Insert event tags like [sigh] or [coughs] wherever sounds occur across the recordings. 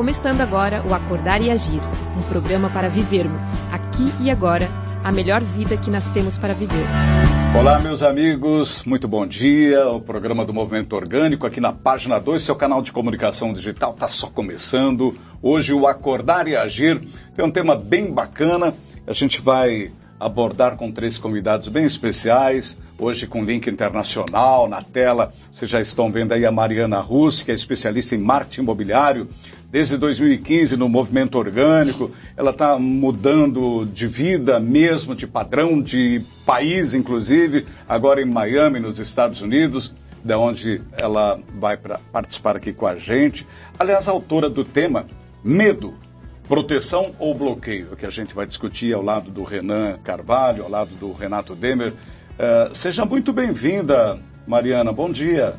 começando agora o Acordar e Agir, um programa para vivermos, aqui e agora, a melhor vida que nascemos para viver. Olá, meus amigos, muito bom dia. O programa do Movimento Orgânico aqui na página 2, seu canal de comunicação digital, está só começando. Hoje o Acordar e Agir tem um tema bem bacana. A gente vai abordar com três convidados bem especiais, hoje com link internacional na tela. Vocês já estão vendo aí a Mariana Russo, que é especialista em marketing imobiliário desde 2015 no movimento orgânico. Ela está mudando de vida mesmo, de padrão, de país, inclusive, agora em Miami, nos Estados Unidos, da onde ela vai participar aqui com a gente. Aliás, autora do tema Medo Proteção ou bloqueio, que a gente vai discutir ao lado do Renan Carvalho, ao lado do Renato Demer. Uh, seja muito bem-vinda, Mariana. Bom dia.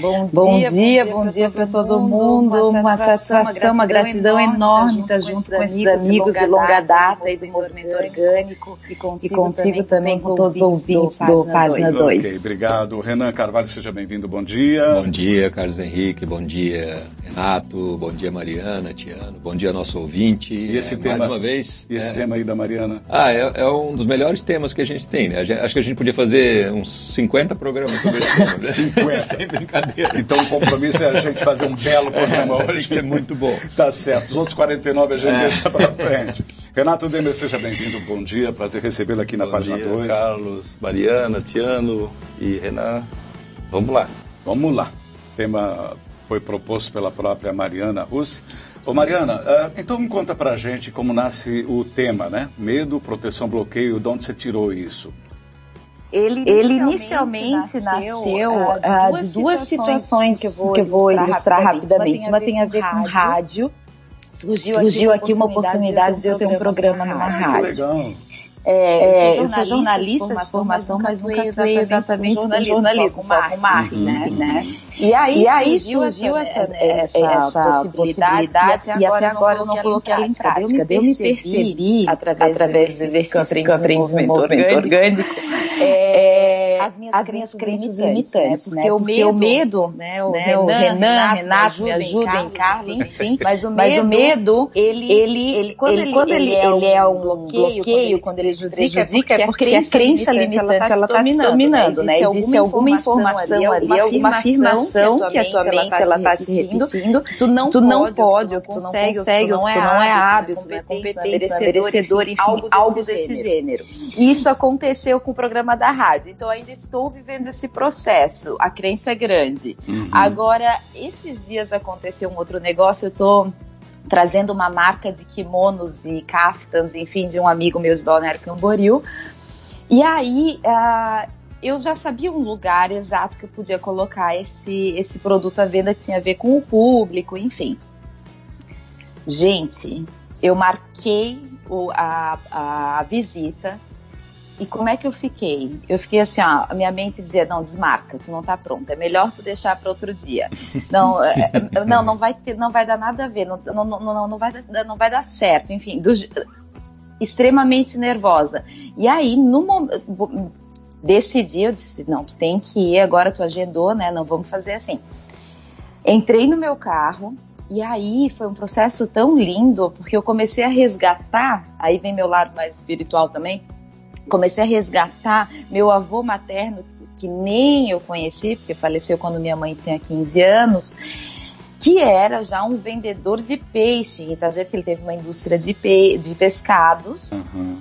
Bom dia, bom dia, bom dia para todo mundo. Uma satisfação, uma gratidão enorme estar junto com esses amigos de longa data e do movimento orgânico e contigo também com todos os ouvintes do Página 2. Ok, obrigado. Renan Carvalho, seja bem-vindo. Bom dia. Bom dia, Carlos Henrique. Bom dia, Renato. Bom dia, Mariana, Tiano. Bom dia, nosso ouvinte. E esse é, tema, mais uma vez. E esse é, tema aí da Mariana? Ah, é, é, um dos melhores temas que a gente tem, né? Acho que a gente podia fazer uns 50 programas sobre esse [laughs] tema. Né? 50. [laughs] Sem brincadeira. Então o compromisso é a gente fazer um belo programa é, hoje. Tem que ser muito bom. Tá certo. Os outros 49 a gente é. deixa para frente. Renato Demer, seja bem-vindo. Bom dia. Prazer recebê-lo aqui na bom página dia, 2. Carlos, Mariana, Tiano e Renan. Vamos lá. Vamos lá. O tema foi proposto pela própria Mariana Russ. Ô Mariana, uh, então me conta pra gente como nasce o tema, né? Medo, proteção, bloqueio, de onde você tirou isso? Ele, ele inicialmente, nasceu, uh, de, duas situações, que eu vou, que eu vou ilustrar, rapidamente. Uma tem a ver com rádio. Surgiu, surgiu aqui uma oportunidade de eu ter um programa numa rádio. Legal. É, eu, sou jornalista de formação, mas nunca atuei exatamente no jornalismo, só com marketing, né, né? E aí, e aí surgiu essa, essa, essa possibilidade, possibilidade e até agora eu não coloquei ela em prática. Eu me percebi, através, através eu aprendi no movimento orgânico, é, as minhas, as minhas crenças limitantes, né? Porque, o medo, né? O, né? o Renan, Renato, me ajudem, Carlos, enfim. Mas o medo, mas o medo ele, ele, ele, quando ele, quando ele, ele é um bloqueio, quando ele prejudica, é porque a crença limitante ela está te dominando, né? Existe alguma informação ali, alguma afirmação que a tua mente ela está te repetindo, tu não tu não pode, ou tu não consegue, ou tu não é hábil, tu não é competente, não é merecedor, enfim, algo desse gênero. Isso aconteceu com o programa da rádio. Então ainda estou vivendo esse processo. A crença é grande. Uhum. Agora, esses dias aconteceu um outro negócio, eu tô trazendo uma marca de kimonos e kaftans, enfim, de um amigo meu de Balneário Camboriú. E aí, uh, eu já sabia um lugar exato que eu podia colocar esse, esse produto à venda que tinha a ver com o público, enfim. Gente, eu marquei o, a, a visita e como é que eu fiquei? Eu fiquei assim, ó, a minha mente dizia, não, desmarca, tu não tá pronta, é melhor tu deixar para outro dia. [laughs] Não, é, é, não, não vai ter, não vai dar nada a ver, não, não, não, não, vai, não vai dar certo, enfim, do, extremamente nervosa. E aí, no momento, decidi, eu disse, não, tu tem que ir, agora tu agendou, né, não vamos fazer assim. Entrei no meu carro, e aí foi um processo tão lindo, porque eu comecei a resgatar, aí vem meu lado mais espiritual também, comecei a resgatar meu avô materno, que nem eu conheci, porque faleceu quando minha mãe tinha 15 anos, que era já um vendedor de peixe em Itajaí, porque ele teve uma indústria de, pe de pescados. Uhum.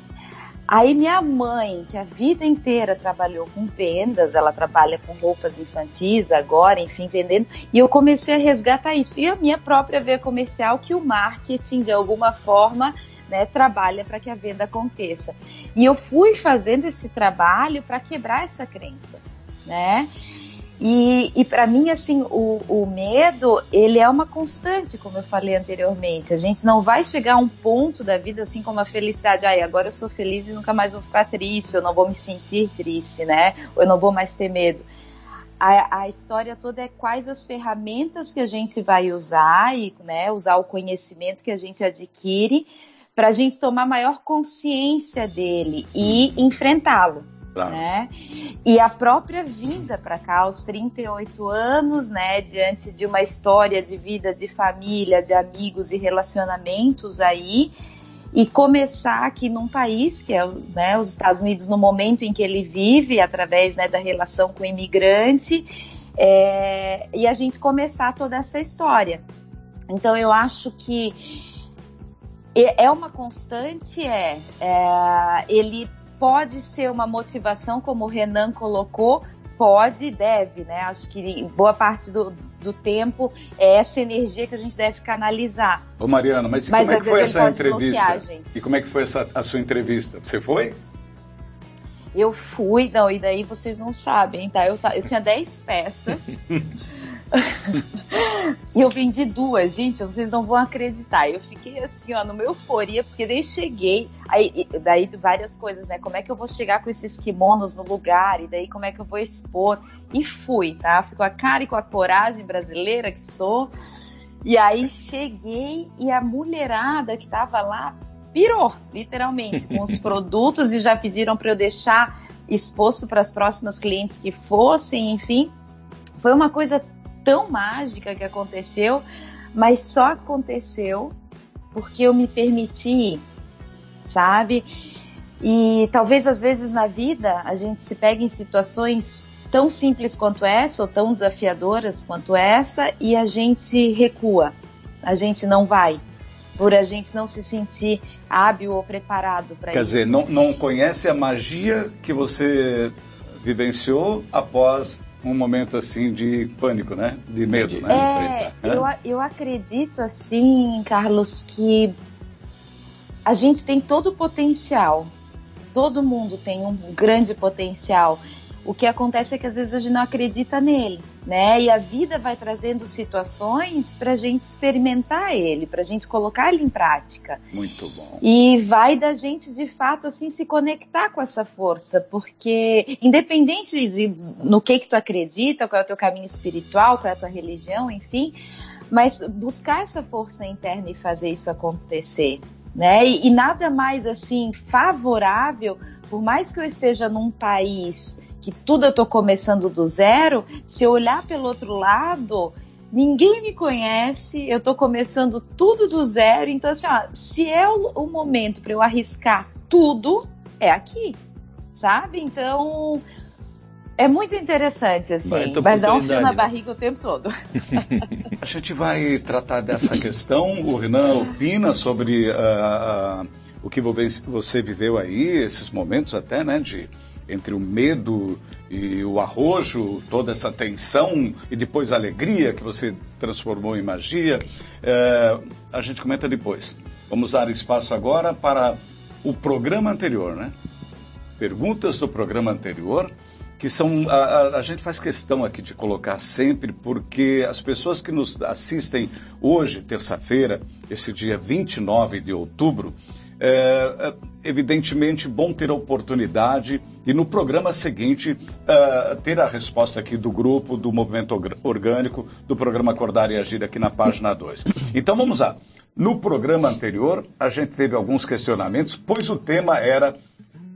Aí minha mãe, que a vida inteira trabalhou com vendas, ela trabalha com roupas infantis agora, enfim, vendendo, e eu comecei a resgatar isso. E a minha própria veia comercial, que o marketing, de alguma forma, né, trabalha para que a venda aconteça. E eu fui fazendo esse trabalho para quebrar essa crença, né? E, e para mim, assim, o, o, medo, ele é uma constante, como eu falei anteriormente. A gente não vai chegar a um ponto da vida, assim como a felicidade. Ai, agora eu sou feliz e nunca mais vou ficar triste, eu não vou me sentir triste, né? Eu não vou mais ter medo. A, a, história toda é quais as ferramentas que a gente vai usar e né, usar o conhecimento que a gente adquire para a gente tomar maior consciência dele e enfrentá-lo. Claro. Né? E a própria vinda para cá, aos 38 anos, né, diante de uma história de vida, de família, de amigos e relacionamentos aí, e começar aqui num país que é né, os Estados Unidos no momento em que ele vive, através né, da relação com o imigrante, é, e a gente começar toda essa história. Então eu acho que é uma constante, é, é ele pode ser uma motivação, como o Renan colocou, pode e deve, né? Acho que boa parte do, do tempo é essa energia que a gente deve canalizar. Ô Mariana, mas, mas como é que foi essa entrevista? E como é que foi essa, a sua entrevista? Você foi? Eu fui, não, e daí vocês não sabem, tá? Eu, eu tinha 10 peças. [laughs] e eu vendi duas, gente, vocês não vão acreditar. Eu fiquei assim, ó, numa euforia, porque daí cheguei, aí, daí várias coisas, né? Como é que eu vou chegar com esses kimonos no lugar? E daí como é que eu vou expor? E fui, tá? Fui com a cara e com a coragem brasileira que sou. E aí cheguei e a mulherada que tava lá pirou, literalmente, com os [laughs] produtos e já pediram para eu deixar exposto para as próximas clientes que fossem, enfim. Foi uma coisa tão mágica que aconteceu, mas só aconteceu porque eu me permiti, sabe? E talvez às vezes na vida a gente se pegue em situações tão simples quanto essa ou tão desafiadoras quanto essa e a gente recua, a gente não vai por a gente não se sentir hábil ou preparado para isso. Quer dizer, não, não conhece a magia que você vivenciou após um momento assim de pânico, né? De medo, né? É, eu, eu acredito assim, Carlos, que a gente tem todo o potencial. Todo mundo tem um grande potencial. O que acontece é que às vezes a gente não acredita nele, né? E a vida vai trazendo situações para a gente experimentar ele, para a gente colocar ele em prática. Muito bom. E vai da gente de fato assim se conectar com essa força, porque independente de no que que tu acredita, qual é o teu caminho espiritual, qual é a tua religião, enfim, mas buscar essa força interna e fazer isso acontecer, né? E, e nada mais assim favorável, por mais que eu esteja num país que tudo eu estou começando do zero, se eu olhar pelo outro lado, ninguém me conhece, eu estou começando tudo do zero. Então, assim, ó, se é o, o momento para eu arriscar tudo, é aqui, sabe? Então, é muito interessante, assim, mas dá um fio na barriga o tempo todo. [laughs] A gente vai tratar dessa questão. O Renan opina sobre uh, uh, o que você viveu aí, esses momentos até, né, de entre o medo e o arrojo, toda essa tensão e depois a alegria que você transformou em magia. É, a gente comenta depois. Vamos dar espaço agora para o programa anterior, né? Perguntas do programa anterior, que são. A, a, a gente faz questão aqui de colocar sempre, porque as pessoas que nos assistem hoje, terça-feira, esse dia 29 de outubro, é, é, evidentemente, bom ter a oportunidade e no programa seguinte é, ter a resposta aqui do grupo, do movimento orgânico, do programa Acordar e Agir aqui na página 2. Então vamos lá. No programa anterior, a gente teve alguns questionamentos, pois o tema era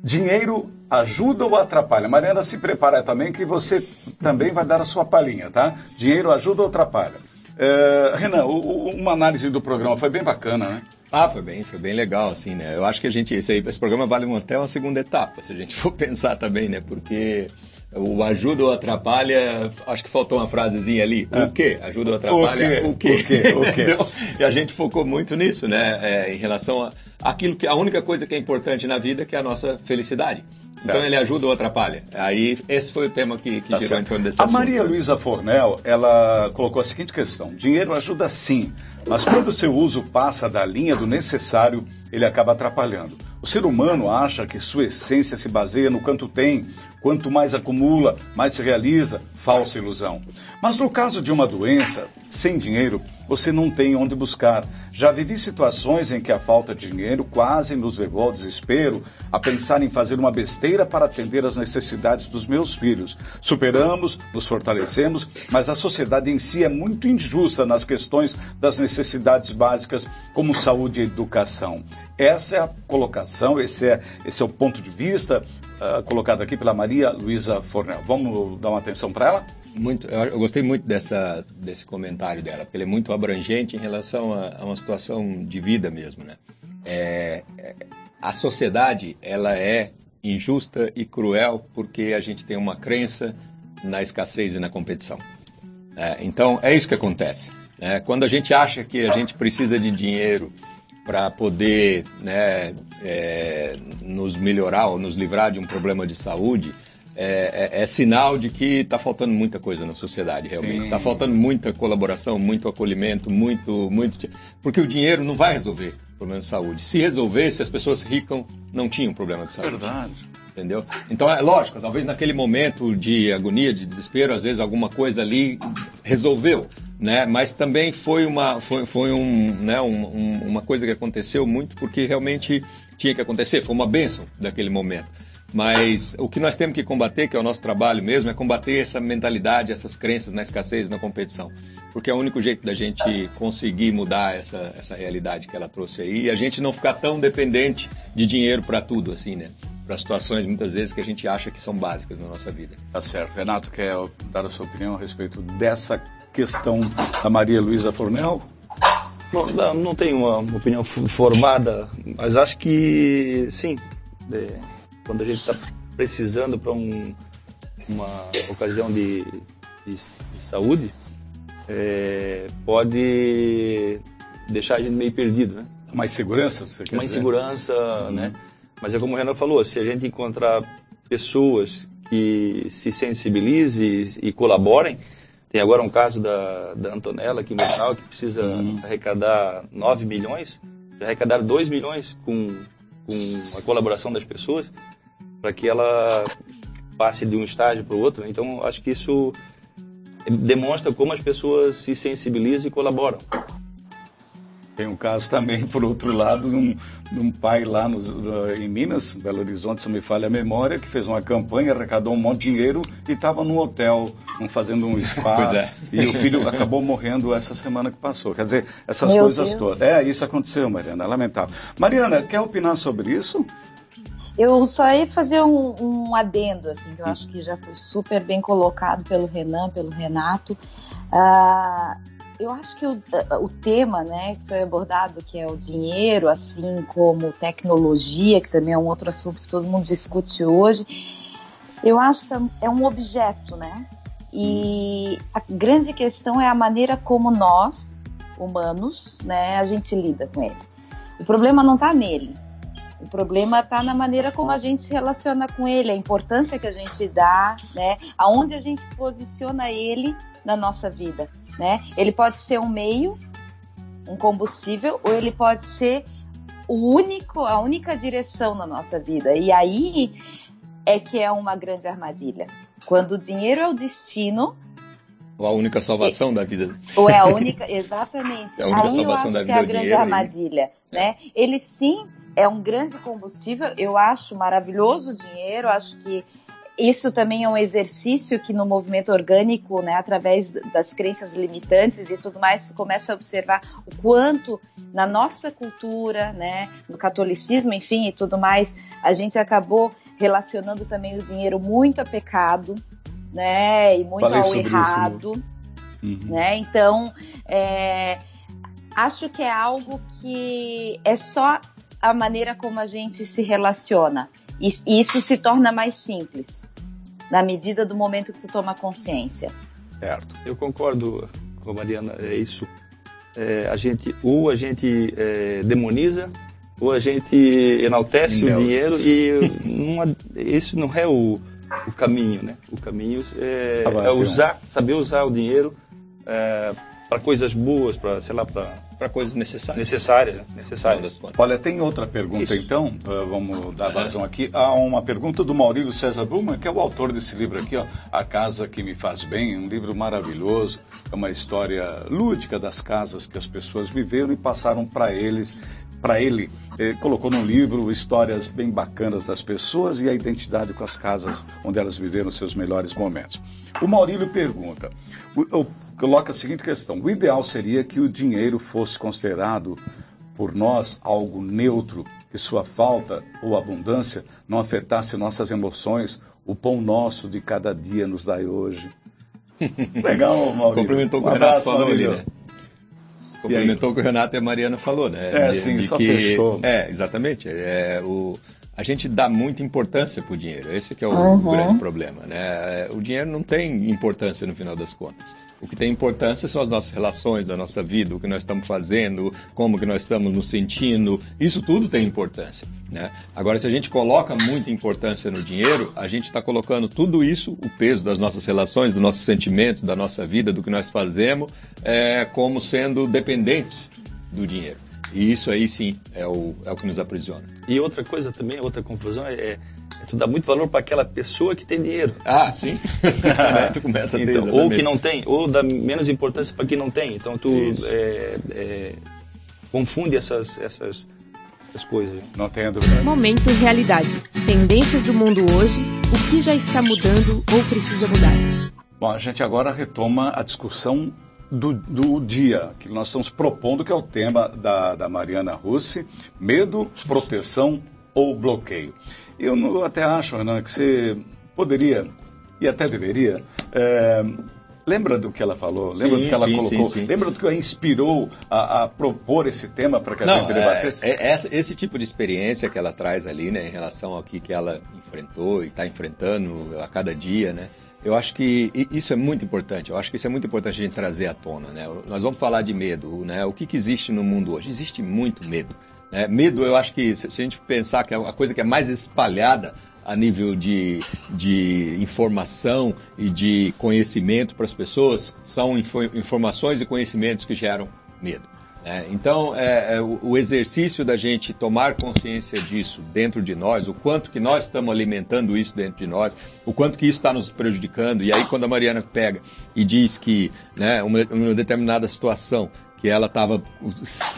dinheiro ajuda ou atrapalha? Mariana, se prepara também que você também vai dar a sua palhinha, tá? Dinheiro ajuda ou atrapalha? É, Renan, o, uma análise do programa foi bem bacana, né? Ah, foi bem, foi bem legal, assim, né? Eu acho que a gente, esse, aí, esse programa vale até uma segunda etapa, se a gente for [laughs] pensar também, né? Porque o ajuda ou atrapalha, acho que faltou uma frasezinha ali. É. O quê? Ajuda ou atrapalha? O quê? O quê? O quê? [laughs] e a gente focou muito nisso, né? É, em relação a aquilo que a única coisa que é importante na vida que é a nossa felicidade. Certo. Então ele ajuda ou atrapalha? Aí esse foi o tema que, que tá gerou em torno desse A assunto. Maria Luísa Fornel, ela colocou a seguinte questão: dinheiro ajuda sim, mas quando o seu uso passa da linha do necessário, ele acaba atrapalhando. O ser humano acha que sua essência se baseia no quanto tem, quanto mais acumula, mais se realiza. Falsa ilusão. Mas no caso de uma doença, sem dinheiro, você não tem onde buscar. Já vivi situações em que a falta de dinheiro quase nos levou ao desespero, a pensar em fazer uma besteira para atender às necessidades dos meus filhos. Superamos, nos fortalecemos, mas a sociedade em si é muito injusta nas questões das necessidades básicas, como saúde e educação. Essa é a colocação. Esse é, esse é o ponto de vista uh, colocado aqui pela Maria Luísa Fornel. Vamos dar uma atenção para ela? Muito, eu, gostei muito dessa, desse comentário dela, porque ele é muito abrangente em relação a, a uma situação de vida mesmo, né? É, é, a sociedade, ela é injusta e cruel porque a gente tem uma crença na escassez e na competição. É, então, é isso que acontece. Né? Quando a gente acha que a gente precisa de dinheiro para poder né, é, nos melhorar ou nos livrar de um problema de saúde, é, é, é sinal de que está faltando muita coisa na sociedade, realmente. Está faltando muita colaboração, muito acolhimento, muito, muito. Porque o dinheiro não vai resolver o problema de saúde. Se resolvesse, as pessoas ricas não tinham problema de saúde. Verdade entendeu? Então é lógico, talvez naquele momento de agonia, de desespero, às vezes alguma coisa ali resolveu, né? Mas também foi uma, foi, foi um, né, um, um, uma coisa que aconteceu muito porque realmente tinha que acontecer, foi uma bênção daquele momento. Mas o que nós temos que combater, que é o nosso trabalho mesmo, é combater essa mentalidade, essas crenças na escassez, na competição. Porque é o único jeito da gente conseguir mudar essa, essa realidade que ela trouxe aí e a gente não ficar tão dependente de dinheiro para tudo, assim, né? Para situações muitas vezes que a gente acha que são básicas na nossa vida. Tá certo. Renato, quer dar a sua opinião a respeito dessa questão da Maria Luísa Fornel? Não, não tenho uma opinião formada, mas acho que sim. É quando a gente está precisando para um, uma ocasião de, de, de saúde, é, pode deixar a gente meio perdido, né? Mais segurança, você quer Mais dizer? segurança, uhum. né? Mas é como o Renan falou, se a gente encontrar pessoas que se sensibilizem e, e colaborem, tem agora um caso da, da Antonella aqui em Blumenau que precisa uhum. arrecadar 9 milhões, já arrecadaram 2 milhões com, com a colaboração das pessoas para que ela passe de um estágio para o outro. Né? Então, acho que isso demonstra como as pessoas se sensibilizam e colaboram. Tem um caso também, por outro lado, de um, de um pai lá nos, em Minas, Belo Horizonte, se não me falha a memória, que fez uma campanha, arrecadou um monte de dinheiro e estava num hotel, fazendo um spa. [laughs] É. E o filho acabou morrendo essa semana que passou. Quer dizer, essas Meu coisas Deus. todas. É, isso aconteceu, Mariana, é lamentável. Mariana, quer opinar sobre isso? Eu só ia fazer um, um, adendo, assim, que eu acho que já foi super bem colocado pelo Renan, pelo Renato. Uh, eu acho que o, o, tema, né, que foi abordado, que é o dinheiro, assim como tecnologia, que também é um outro assunto que todo mundo discute hoje, eu acho que é um objeto, né? E a grande questão é a maneira como nós, humanos, né, a gente lida com ele. O problema não está nele, o problema está na maneira como a gente se relaciona com ele, a importância que a gente dá, né? Aonde a gente posiciona ele na nossa vida, né? Ele pode ser um meio, um combustível, ou ele pode ser o único, a única direção na nossa vida. E aí é que é uma grande armadilha. Quando o dinheiro é o destino, ou a única salvação da vida. Ou é a [laughs] única, exatamente. É a única Aí salvação da vida. Que é a grande armadilha, né? Ele sim é um grande combustível. Eu acho maravilhoso o dinheiro, acho que isso também é um exercício que no movimento orgânico, né, através das crenças limitantes e tudo mais, começa a observar o quanto na nossa cultura, né, no catolicismo, enfim, e tudo mais, a gente acabou relacionando também o dinheiro muito a pecado, né, e muito Falei ao errado, isso, né? Uhum. né? Então, é, acho que é algo que é só a maneira como a gente se relaciona. E, isso se torna mais simples, na medida do momento que tu toma consciência. Certo. Eu concordo com a Mariana, é isso. É, a gente, ou a gente é, demoniza, ou a gente enaltece o dinheiro e não, esse não é o, o caminho, né? O caminho é, é usar, saber usar o dinheiro é, para coisas boas, para sei lá, para para coisas necessárias. Necessárias, necessárias. Olha, tem outra pergunta Isso. então, uh, vamos dar vazão aqui. Há uma pergunta do Maurílio César Bluman, que é o autor desse livro aqui, ó, A Casa que Me Faz Bem, um livro maravilhoso, é uma história lúdica das casas que as pessoas viveram e passaram para eles para ele, eh, colocou no livro histórias bem bacanas das pessoas e a identidade com as casas onde elas viveram seus melhores momentos. O Maurílio pergunta, o, o, coloca a seguinte questão: o ideal seria que o dinheiro fosse considerado por nós algo neutro que sua falta ou abundância não afetasse nossas emoções, o pão nosso de cada dia nos dai hoje. [laughs] Legal, Maurício. Complementou o que o Renato falou ali, né? Complementou o que o Renato e a Mariana falou, né? É, de, sim, de só que, fechou. É, exatamente. É, o, a gente dá muita importância para o dinheiro. Esse que é o uhum. grande problema, né? O dinheiro não tem importância no final das contas. O que tem importância são as nossas relações, a nossa vida, o que nós estamos fazendo, como que nós estamos nos sentindo. Isso tudo tem importância, né? Agora, se a gente coloca muita importância no dinheiro, a gente está colocando tudo isso, o peso das nossas relações, dos nossos sentimentos, da nossa vida, do que nós fazemos, é, como sendo dependentes do dinheiro. E isso aí sim é o, é o que nos aprisiona. E outra coisa também, outra confusão é, é, é tu dá muito valor para aquela pessoa que tem dinheiro. Ah, sim. [laughs] [laughs] tu começa a ter, então, ou que não tem, ou dá menos importância para quem não tem. Então tu é, é, confunde essas, essas, essas coisas. Não tenha dúvida. Momento realidade. Tendências do mundo hoje, o que já está mudando ou precisa mudar. Bom, a gente agora retoma a discussão do, do, dia que nós estamos propondo, que é o tema da, da Mariana Russi, medo, proteção ou bloqueio. Eu até acho, Renan, que você poderia, e até deveria, é, lembra do que ela falou? Lembra sim, do que ela sim, colocou? Sim, lembra do que a inspirou a, a, propor esse tema para que a Não, gente debatesse? É, é, esse tipo de experiência que ela traz ali, né, em relação ao que, que ela enfrentou e está enfrentando a cada dia, né? Eu acho que isso é muito importante. Eu acho que isso é muito importante a gente trazer à tona. Né? Nós vamos falar de medo. Né? O que, que existe no mundo hoje? Existe muito medo. Né? Medo, eu acho que se a gente pensar que é a coisa que é mais espalhada a nível de, de informação e de conhecimento para as pessoas, são informações e conhecimentos que geram medo. É, então, é, é, o, o, exercício da gente tomar consciência disso dentro de nós, o quanto que nós estamos alimentando isso dentro de nós, o quanto que isso está nos prejudicando. E aí, quando a Mariana pega e diz que, né, uma, uma determinada situação, que ela estava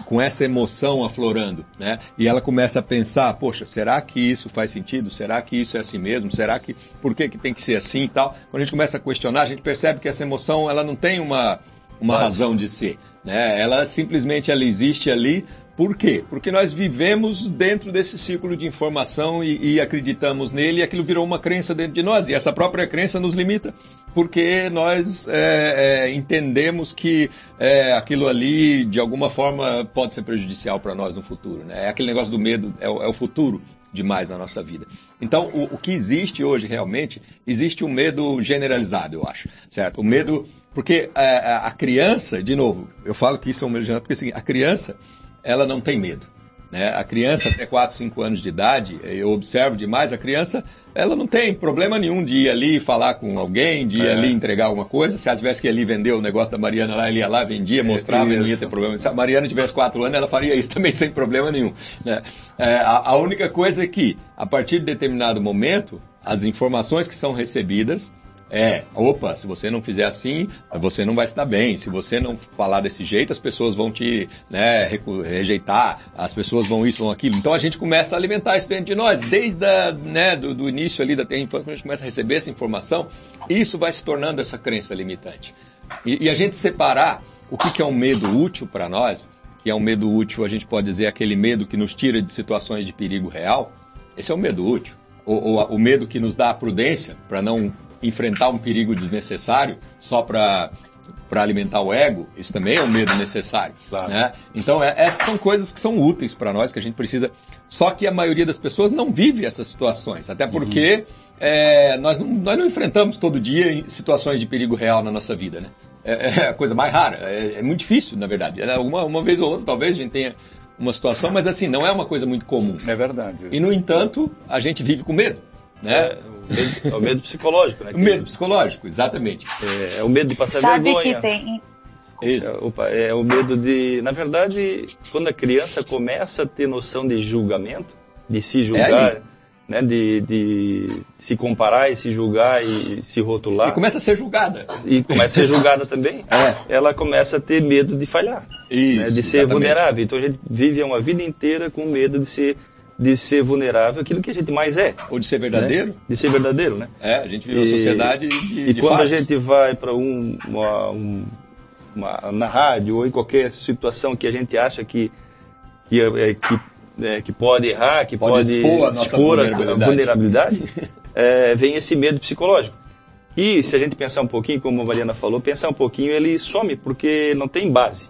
com essa emoção aflorando, né? E ela começa a pensar, poxa, será que isso faz sentido? Será que isso é assim mesmo? Será que por que, que tem que ser assim e tal? Quando a gente começa a questionar, a gente percebe que essa emoção ela não tem uma uma Mas... razão de ser. Né? Ela simplesmente ela existe ali. Por quê? Porque nós vivemos dentro desse ciclo de informação e, e, acreditamos nele e aquilo virou uma crença dentro de nós. E essa própria crença nos limita, porque nós é, é, entendemos que é, aquilo ali, de alguma forma, pode ser prejudicial para nós no futuro. Né? É aquele negócio do medo, é o, é o futuro demais na nossa vida. Então, o, o, que existe hoje realmente, existe um medo generalizado, eu acho, certo? O medo, porque a, é, a criança, de novo, eu falo que isso é um medo generalizado, porque assim, a criança, ela não tem medo. Né? A criança até 4, 5 anos de idade, eu observo demais, a criança ela não tem problema nenhum de ir ali falar com alguém, de ir é. ali entregar alguma coisa. Se ela tivesse que ir ali vender o negócio da Mariana lá, ele ia lá, vendia, mostrava, é não ia ter problema. Se a Mariana tivesse 4 anos, ela faria isso [laughs] também sem problema nenhum. Né? É, a, a única coisa é que, a partir de determinado momento, as informações que são recebidas, é, opa, se você não fizer assim, você não vai se dar bem. Se você não falar desse jeito, as pessoas vão te né, rejeitar, as pessoas vão isso, vão aquilo. Então a gente começa a alimentar isso dentro de nós, desde a, né, do, do, início ali da terra infância, quando a gente começa a receber essa informação, isso vai se tornando essa crença limitante. E, e a gente separar o que, que é um medo útil para nós, que é um medo útil, a gente pode dizer aquele medo que nos tira de situações de perigo real, esse é o medo útil. Ou, ou o medo que nos dá a prudência para não enfrentar um perigo desnecessário só para para alimentar o ego, isso também é um medo necessário. Claro. Né? Então, é, essas são coisas que são úteis para nós, que a gente precisa. Só que a maioria das pessoas não vive essas situações, até porque uhum. é, nós, não, nós não enfrentamos todo dia situações de perigo real na nossa vida. Né? É, é a coisa mais rara, é, é muito difícil, na verdade. É, uma, uma vez ou outra, talvez a gente tenha uma situação, mas assim, não é uma coisa muito comum. É verdade. Isso. E, no entanto, a gente vive com medo. Né? É, o, medo, psicológico, né? O medo psicológico, exatamente. É, é o medo de passar Sabe vergonha. que tem... Isso. É, opa, é o medo de... Na verdade, quando a criança começa a ter noção de julgamento, de se julgar... É né, de, de, se comparar e se julgar e se rotular. E começa a ser julgada. E começa a ser julgada também. [laughs] É. Ela começa a ter medo de falhar, Isso, né, de ser exatamente. vulnerável. Então a gente vive uma vida inteira com medo de ser de ser vulnerável aquilo que a gente mais é. Ou de ser verdadeiro. Né? De ser verdadeiro, né? É, a gente vive uma sociedade de E de quando a gente vai para um, uma, um, uma, na rádio ou em qualquer situação que a gente acha que, que, é, que é, que pode errar, que Pode pode, expor a nossa expor a- a vulnerabilidade. vulnerabilidade, [laughs] é, vem esse medo psicológico. E se a gente pensar um pouquinho, como a Mariana falou, pensar um pouquinho, ele some porque não tem base.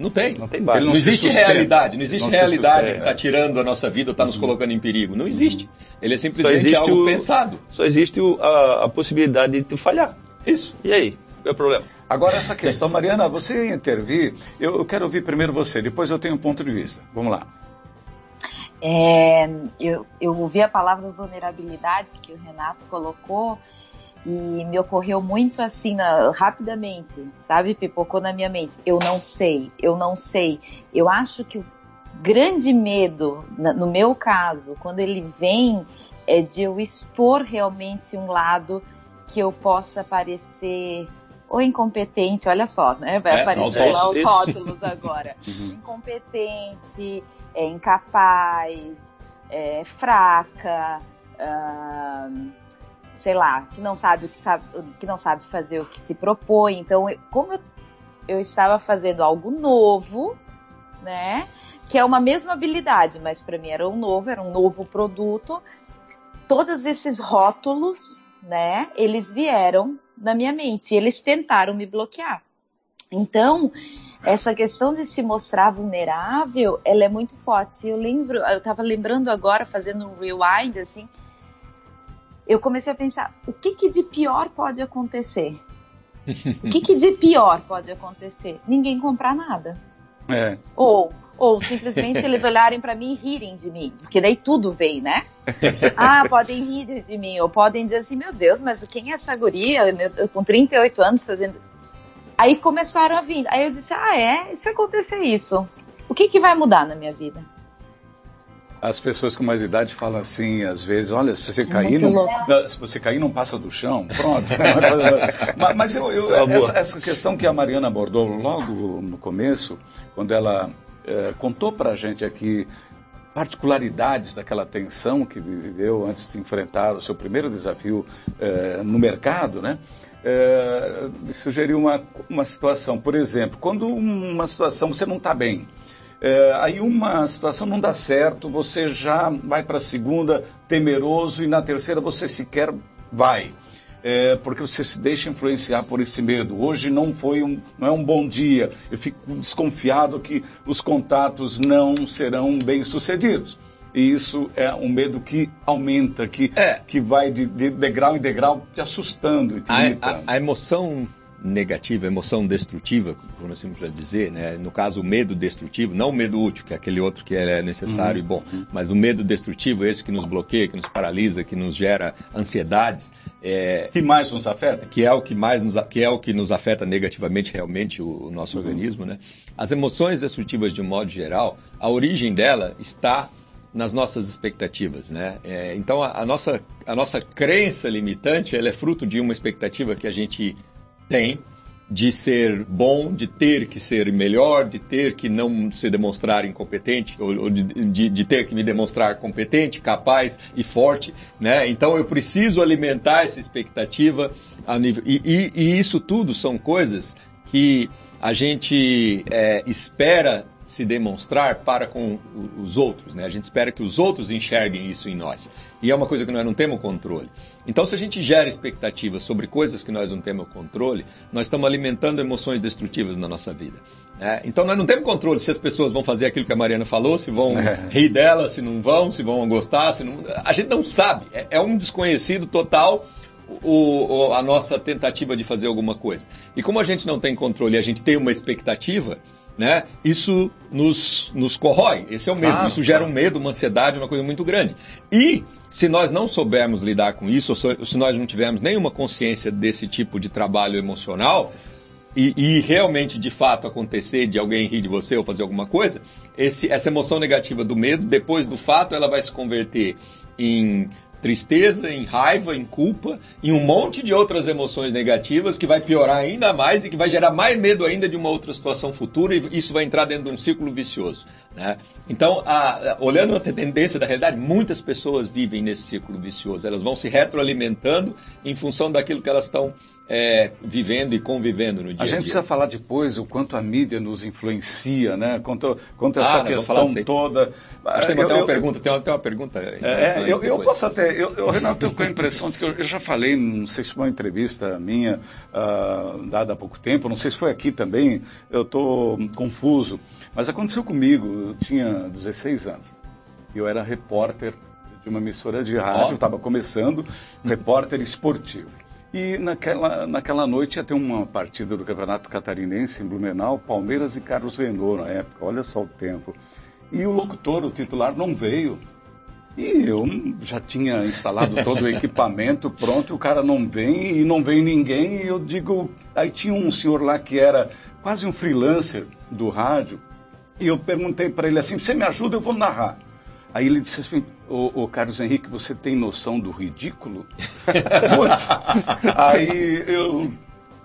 Não tem. Não tem base. Ele Não, não existe realidade, não existe Não realidade que está tirando a nossa vida está nos colocando em perigo. Não existe. Ele é simplesmente existe algo o- pensado. Só existe o- a, a possibilidade de tu falhar. Isso. E aí? Qual é o problema? Agora, essa questão, Mariana, você intervir. Eu, eu quero ouvir primeiro você, depois eu tenho um ponto de vista. Vamos lá. É, eu, eu ouvi a palavra vulnerabilidade que o Renato colocou e me ocorreu muito assim, na- rapidamente, sabe? Pipocou na minha mente. Eu não sei, eu não sei. Eu acho que o grande medo, no meu caso, quando ele vem, é de eu expor realmente um lado que eu possa parecer ou incompetente, olha só, né? Vai É, aparecer lá os rótulos. agora. [laughs] Incompetente, é incapaz, é fraca, ahn, sei lá, que não sabe o que sabe, que não sabe fazer o que se propõe. Então, eu- como eu, eu estava fazendo algo novo, né? Que é uma mesma habilidade, mas para mim era um novo, era um novo produto. Todos esses rótulos, né? Eles vieram na minha mente, eles tentaram me bloquear. Então, essa questão de se mostrar vulnerável, ela é muito forte. Eu lembro, eu estava lembrando agora, fazendo um rewind, assim, eu comecei a pensar, o que, que de pior pode acontecer? O que, que de pior pode acontecer? Ninguém comprar nada. É. Ou, ou simplesmente eles olharem para mim e rirem de mim, porque daí tudo vem, né? Ah, podem rir de mim, ou podem dizer assim, meu Deus, mas quem é essa guria? Eu, com 38 anos fazendo. Aí começaram a vir. Aí eu disse, ah, é? E se acontecer isso? O que, que vai mudar na minha vida? As pessoas com mais idade falam assim, às vezes, olha, se você É cair, não, se você cair, não passa do chão, pronto. [laughs] mas mas eu, eu- é essa, essa questão que a Mariana abordou logo no começo, quando ela eh, contou pra gente aqui particularidades daquela tensão que viveu antes de enfrentar o seu primeiro desafio eh, no mercado, né? Me sugeriu uma, uma situação, por exemplo, quando uma situação você não está bem, é, aí uma situação não dá certo, você já vai para a segunda temeroso e na terceira você sequer vai. É, porque você se deixa influenciar por esse medo. Hoje não foi um, não é um bom dia. Eu fico desconfiado que os contatos não serão bem sucedidos. E isso é um medo que aumenta, que, É. que vai de, de degrau em degrau te assustando e te A, a- a emoção negativa, emoção destrutiva, como nós temos para dizer, né? no caso o medo destrutivo, não o medo útil, que é aquele outro que é necessário e bom, mas o medo destrutivo, esse que nos bloqueia, que nos paralisa, que nos gera ansiedades, é, que mais nos afeta? que é o que mais nos, que é o que nos afeta negativamente realmente o, o nosso organismo, né? As emoções destrutivas de um modo geral, a origem dela está nas nossas expectativas, né? É, então a, a nossa a nossa crença limitante, ela é fruto de uma expectativa que a gente tem de ser bom, de ter que ser melhor, de ter que não se demonstrar incompetente, ou, ou de, de, de ter que me demonstrar competente, capaz e forte, né? Então eu preciso alimentar essa expectativa a nível e, e, e isso tudo são coisas que a gente é, espera se demonstrar para com os outros, né? A gente espera que os outros enxerguem isso em nós. E é uma coisa que nós não temos controle. Então, se a gente gera expectativas sobre coisas que nós não temos controle, nós estamos alimentando emoções destrutivas na nossa vida. né? Então, nós não temos controle se as pessoas vão fazer aquilo que a Mariana falou, se vão É. rir dela, se não vão, se vão gostar, se não... A gente não sabe. É, é um desconhecido total o- o- a nossa tentativa de fazer alguma coisa. E como a gente não tem controle e a gente tem uma expectativa, né, isso nos, nos corrói. Esse é o medo. Claro, isso gera claro. um medo, uma ansiedade, uma coisa muito grande. E se nós não soubermos lidar com isso, ou se- nós não tivermos nenhuma consciência desse tipo de trabalho emocional, e, e realmente de fato acontecer de alguém rir de você ou fazer alguma coisa, esse- essa emoção negativa do medo, depois do fato, ela vai se converter em tristeza, em raiva, em culpa, em um monte de outras emoções negativas que vai piorar ainda mais e que vai gerar mais medo ainda de uma outra situação futura e isso vai entrar dentro de um ciclo vicioso. né? Então, a- a- olhando a tendência da realidade, muitas pessoas vivem nesse ciclo vicioso. Elas vão se retroalimentando em função daquilo que elas estão é, vivendo e convivendo no dia a dia. A gente precisa falar depois o quanto a mídia nos influencia, né? Quanto, quanto essa ah, questão toda. Acho que tem até uma pergunta, tem uma, tem uma pergunta. É, eu, eu, posso até. Eu, eu Renato, eu com a impressão de que eu, eu, já falei, não sei se foi uma entrevista minha, uh, dada há pouco tempo, não sei se foi aqui também, eu estou confuso. Mas aconteceu comigo, eu tinha 16 anos. Eu era repórter de uma emissora de rádio, estava começando, repórter esportivo. E naquela, naquela noite ia ter uma partida do Campeonato Catarinense em Blumenau, Palmeiras e Carlos Renault na época, olha só o tempo. E o locutor, o titular, não veio. E eu já tinha instalado todo o [laughs] equipamento pronto, o cara não vem e não vem ninguém. E eu digo, aí tinha um senhor lá que era quase um freelancer do rádio, e eu perguntei para ele assim: você me ajuda, eu vou narrar. Aí ele disse assim, ô, ô Carlos Henrique, você tem noção do ridículo? [laughs] Aí eu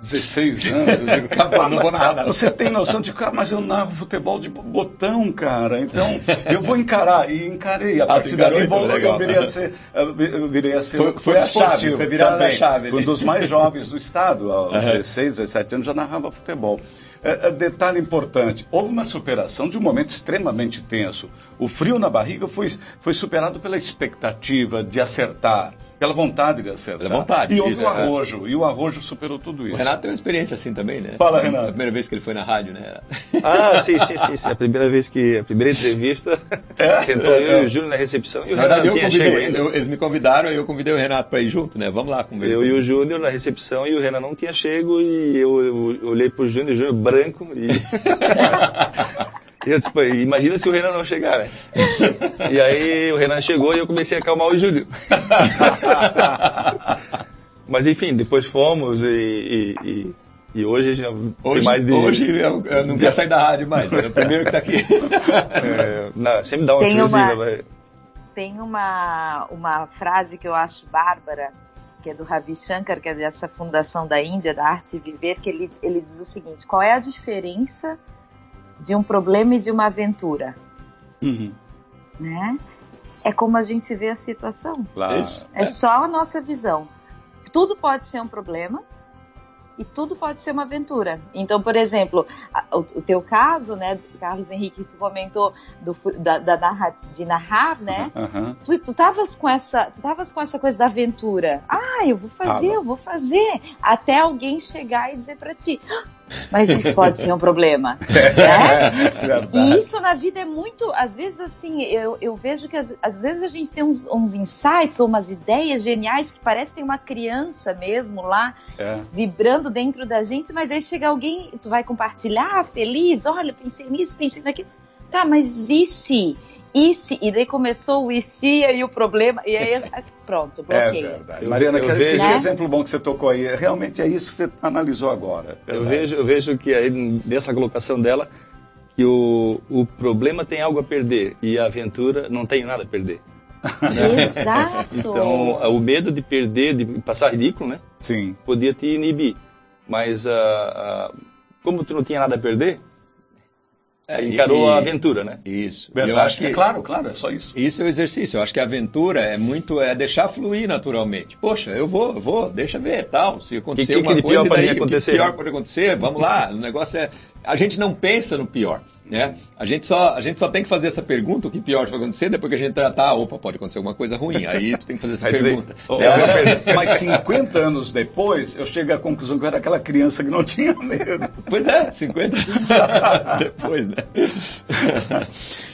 16 anos, eu digo, cara, não vou narrar Você tem noção de, cara, mas eu narro futebol de botão, cara. Então, eu vou encarar. E encarei. A ah, partir daí, eu, eu virei a ser, eu virei a ser foi, foi a chave, foi virada a chave. Foi um dos mais jovens do estado. Aos uhum. 16, 17 anos já narrava futebol. É, é, detalhe importante, houve uma superação de um momento extremamente tenso. O frio na barriga foi, foi superado pela expectativa de acertar, pela vontade de acertar. Pela vontade. E houve o arrojo, é. e o arrojo superou tudo isso. O Renato tem uma experiência assim também, né? Fala, Renato. A primeira vez que ele foi na rádio, né? Ah, sim, sim, sim. sim. A primeira vez que, a primeira entrevista, é? sentou é, eu e o Júlio na recepção e o Renato tinha chegado ainda. Eu, eles me convidaram e eu convidei o Renato para ir junto, né? Vamos lá conversar. Eu e o Júnior na recepção e o Renato não tinha chego e eu, eu, eu olhei pro Júnior, o Júnior branco e... [laughs] E eu disse, imagina se o Renan não chegar, né? E aí o Renan chegou e eu comecei a acalmar o Júlio. [laughs] Mas enfim, depois fomos e, e, e, e hoje a gente hoje, tem mais de... Hoje eu, eu não quero sair da rádio mais, é o primeiro que está aqui. [laughs] É, não, sempre dá uma tem uma, vai. Tem uma, uma frase que eu acho bárbara, que é do Ravi Shankar, que é dessa fundação da Índia, da Arte Viver, que ele, ele diz o seguinte, qual é a diferença de um problema e de uma aventura. Uhum. Né? É como a gente vê a situação. Claro. É só a nossa visão. Tudo pode ser um problema, e tudo pode ser uma aventura. Então, por exemplo, o, o teu caso, né, Carlos Henrique, tu comentou do, da, da narra, de narrar, né? Uhum. Tu, tu tavas com essa, tu tavas com essa coisa da aventura. Ah, eu vou fazer, eu vou fazer, até alguém chegar e dizer para ti, ah, mas isso pode ser um problema, [laughs] né? e isso na vida é muito, às vezes assim, eu, eu vejo que às, às vezes a gente tem uns, uns, insights ou umas ideias geniais que parece que tem uma criança mesmo lá é. vibrando dentro da gente, mas aí chega alguém, tu vai compartilhar, feliz, olha, pensei nisso, pensei naquilo. Tá, mas e se? E se? E daí começou o e se e o problema, e aí [laughs] pronto, bloqueio. É verdade. Mariana, eu, eu que, vejo, que exemplo bom que você tocou aí. Realmente é isso que você analisou agora. Eu vejo, eu vejo que aí, nessa colocação dela, que o, o problema tem algo a perder e a aventura não tem nada a perder. Exato. [laughs] então, o medo de perder, de passar ridículo, né? Sim. Podia te inibir. Mas uh, uh, como tu não tinha nada a perder, é, encarou e, a aventura, né? Isso. Verdade. Eu acho que, é claro, claro, é só isso. Isso é o exercício. Eu acho que a aventura é muito é deixar fluir naturalmente. Poxa, eu vou, eu vou, deixa ver, tal. Se acontecer que, que, uma que coisa, pior daí, acontecer? Que pior pode acontecer? Vamos lá. O negócio é a gente não pensa no pior. Né? A, gente só, a gente só tem que fazer essa pergunta, o que pior vai acontecer, depois que a gente tratar, opa, pode acontecer alguma coisa ruim. Aí tu tem que fazer essa [laughs] pergunta. É, mas 50 anos depois, eu chego à conclusão que eu era aquela criança que não tinha medo. Pois é, 50 [laughs] depois, né?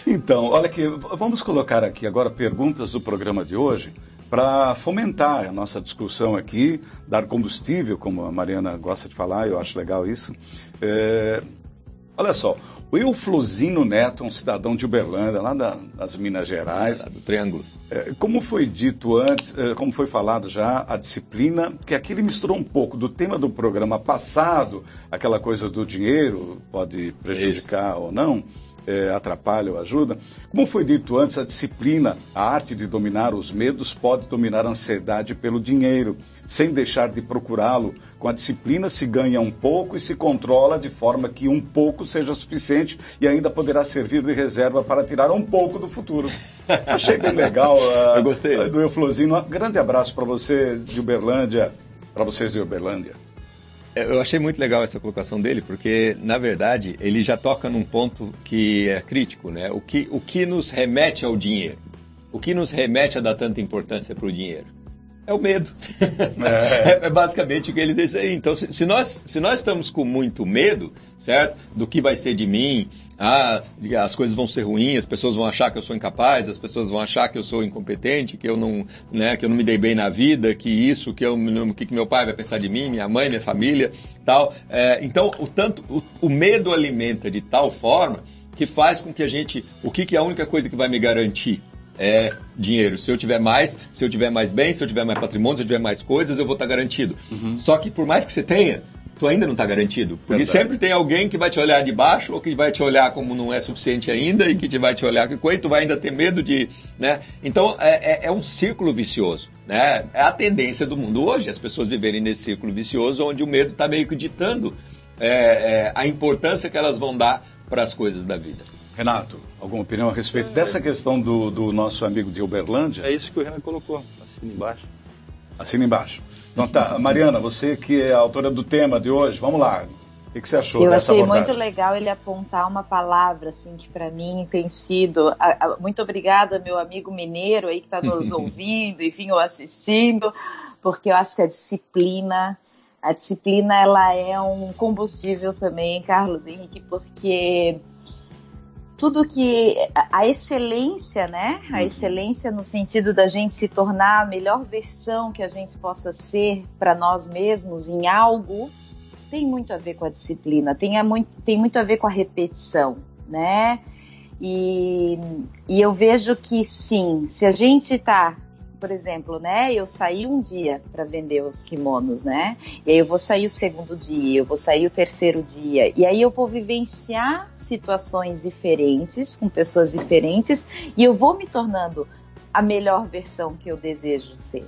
então, olha aqui, vamos colocar aqui agora perguntas do programa de hoje para fomentar a nossa discussão aqui, dar combustível, como a Mariana gosta de falar, eu acho legal isso. É, Olha só, o Euflozino Neto, um cidadão de Uberlândia, lá da, das Minas Gerais. do Triângulo. É, como foi dito antes, é, como foi falado já, a disciplina, que aqui ele misturou um pouco do tema do programa passado, aquela coisa do dinheiro, pode prejudicar Isso. ou não é, atrapalha ou ajuda. Como foi dito antes, a disciplina, a arte de dominar os medos, pode dominar a ansiedade pelo dinheiro. Sem deixar de procurá-lo, com a disciplina se ganha um pouco e se controla de forma que um pouco seja suficiente e ainda poderá servir de reserva para tirar um pouco do futuro. [laughs] Achei bem legal. Uh, Eu gostei. do Euflosino. Um grande abraço para você de Uberlândia, para vocês de Uberlândia. Eu achei muito legal essa colocação dele, porque, na verdade, ele já toca num ponto que é crítico, né? O que, o que nos remete ao dinheiro? O que nos remete a dar tanta importância para o dinheiro? É o medo. É. é, basicamente o que ele diz aí. Então, se, se, nós, se nós estamos com muito medo, certo? Do que vai ser de mim, ah, as coisas vão ser ruins, as pessoas vão achar que eu sou incapaz, as pessoas vão achar que eu sou incompetente, que eu não, né, que eu não me dei bem na vida, que isso, que eu, que, que meu pai vai pensar de mim, minha mãe, minha família, tal. É, então, o tanto, o, o medo alimenta de tal forma que faz com que a gente, o que, que é a única coisa que vai me garantir? É dinheiro. Se eu tiver mais, se eu tiver mais bem, se eu tiver mais patrimônio, se eu tiver mais coisas, eu vou estar garantido. Uhum. Só que por mais que você tenha, tu ainda não está garantido. Porque Verdade. sempre tem alguém que vai te olhar de baixo ou que vai te olhar como não é suficiente ainda e que te vai te olhar que coisa, tu vai ainda ter medo de. Né? Então é, é, é um círculo vicioso. Né? É a tendência do mundo hoje, as pessoas viverem nesse círculo vicioso onde o medo está meio que ditando é, é, a importância que elas vão dar para as coisas da vida. Renato, alguma opinião a respeito é, dessa questão do, do, nosso amigo de Uberlândia? É isso que o Renato colocou, assina embaixo. Assina embaixo. Então tá, Mariana, você que é a autora do tema de hoje, vamos lá. O que, que você achou Eu dessa achei abordagem? muito legal ele apontar uma palavra assim que para mim tem sido. Muito obrigada, meu amigo mineiro aí que está nos [laughs] ouvindo, enfim, ou assistindo, porque eu acho que a disciplina, a disciplina ela é um combustível também, Carlos Henrique, porque tudo que a excelência, né? A uhum. excelência no sentido da gente se tornar a melhor versão que a gente possa ser para nós mesmos em algo, tem muito a ver com a disciplina, tem, a muito, tem muito a ver com a repetição, né? E, e eu vejo que sim, se a gente está por exemplo, né? Eu saí um dia para vender os kimonos, né? E aí eu vou sair o segundo dia, eu vou sair o terceiro dia. E aí eu vou vivenciar situações diferentes, com pessoas diferentes, e eu vou me tornando a melhor versão que eu desejo ser,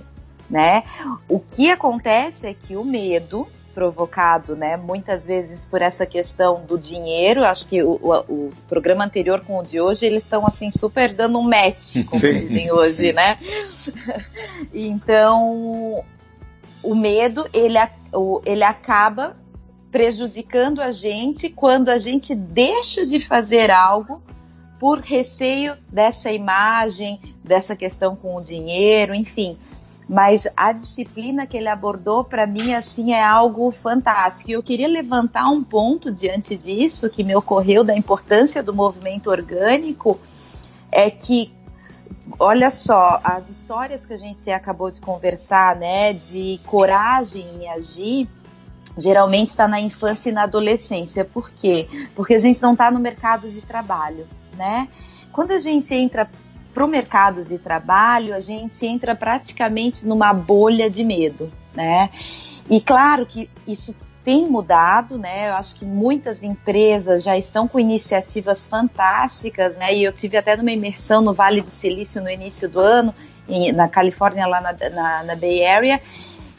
né? O que acontece é que o medo provocado, né, muitas vezes por essa questão do dinheiro. Acho que o, o, o programa anterior com o de hoje eles estão assim super dando um match, como sim, dizem hoje, sim. né? [laughs] então o medo ele, ele acaba prejudicando a gente quando a gente deixa de fazer algo por receio dessa imagem, dessa questão com o dinheiro, enfim mas a disciplina que ele abordou para mim assim é algo fantástico. E eu queria levantar um ponto diante disso que me ocorreu da importância do movimento orgânico é que olha só, as histórias que a gente acabou de conversar, né, de coragem em agir, geralmente está na infância e na adolescência. Por quê? Porque a gente não está no mercado de trabalho, né? Quando a gente entra para o mercado de trabalho, a gente entra praticamente numa bolha de medo, né? E claro que isso tem mudado, né? Eu acho que muitas empresas já estão com iniciativas fantásticas, né? E eu tive até numa imersão no Vale do Silício no início do ano, na Califórnia, lá na, na, na Bay Area.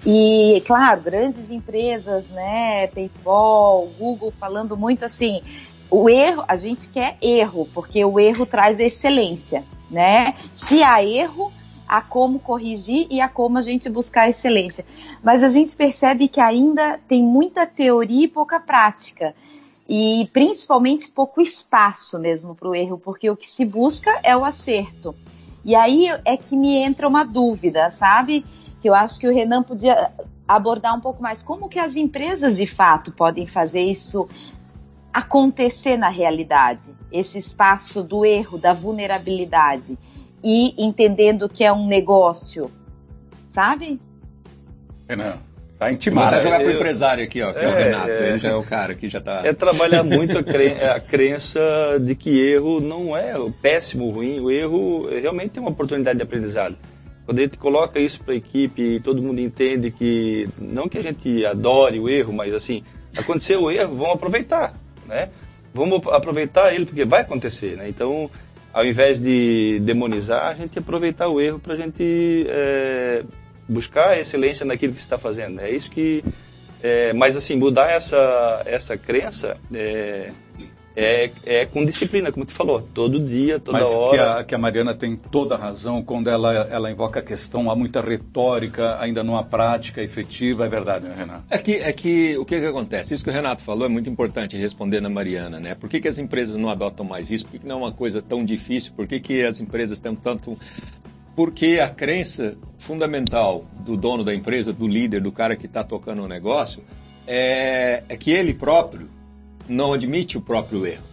E, claro, grandes empresas, né? PayPal, Google, falando muito assim, o erro, a gente quer erro, porque o erro traz excelência, né? Se há erro, há como corrigir e há como a gente buscar excelência. Mas a gente percebe que ainda tem muita teoria e pouca prática. E principalmente pouco espaço mesmo para o erro, porque o que se busca é o acerto. E aí é que me entra uma dúvida, sabe? Que eu acho que o Renan podia abordar um pouco mais. Como que as empresas de fato podem fazer isso acontecer na realidade, esse espaço do erro, da vulnerabilidade e entendendo que é um negócio, sabe? Renan, tá intimado. Vou jogar para o empresário aqui, ó, que é, é o Renato, é, ele já é o cara que já está... É trabalhar muito a, cre... a, crença de que erro não é péssimo, ruim, o erro realmente tem uma oportunidade de aprendizado. Quando a gente coloca isso para a equipe e todo mundo entende que, não que a gente adore o erro, mas assim, aconteceu o erro, vamos aproveitar né? Vamos aproveitar ele porque vai acontecer, né? Então, ao invés de demonizar, a gente aproveitar o erro para a gente é, buscar excelência naquilo que está fazendo. É isso que, é, mas assim mudar essa essa crença é, é, é com disciplina, como tu falou, todo dia, toda Mas hora. Que a, que a Mariana tem toda a razão quando ela, ela invoca a questão, há muita retórica, ainda não há prática efetiva, é verdade, né, Renato? É que, é que o que, que acontece? Isso que o Renato falou é muito importante responder na Mariana, né? Por que, que as empresas não adotam mais isso? Por que, que não é uma coisa tão difícil? Por que, que as empresas têm tanto porque a crença fundamental do dono da empresa, do líder, do cara que está tocando o negócio, é, é, que ele próprio não admite o próprio erro.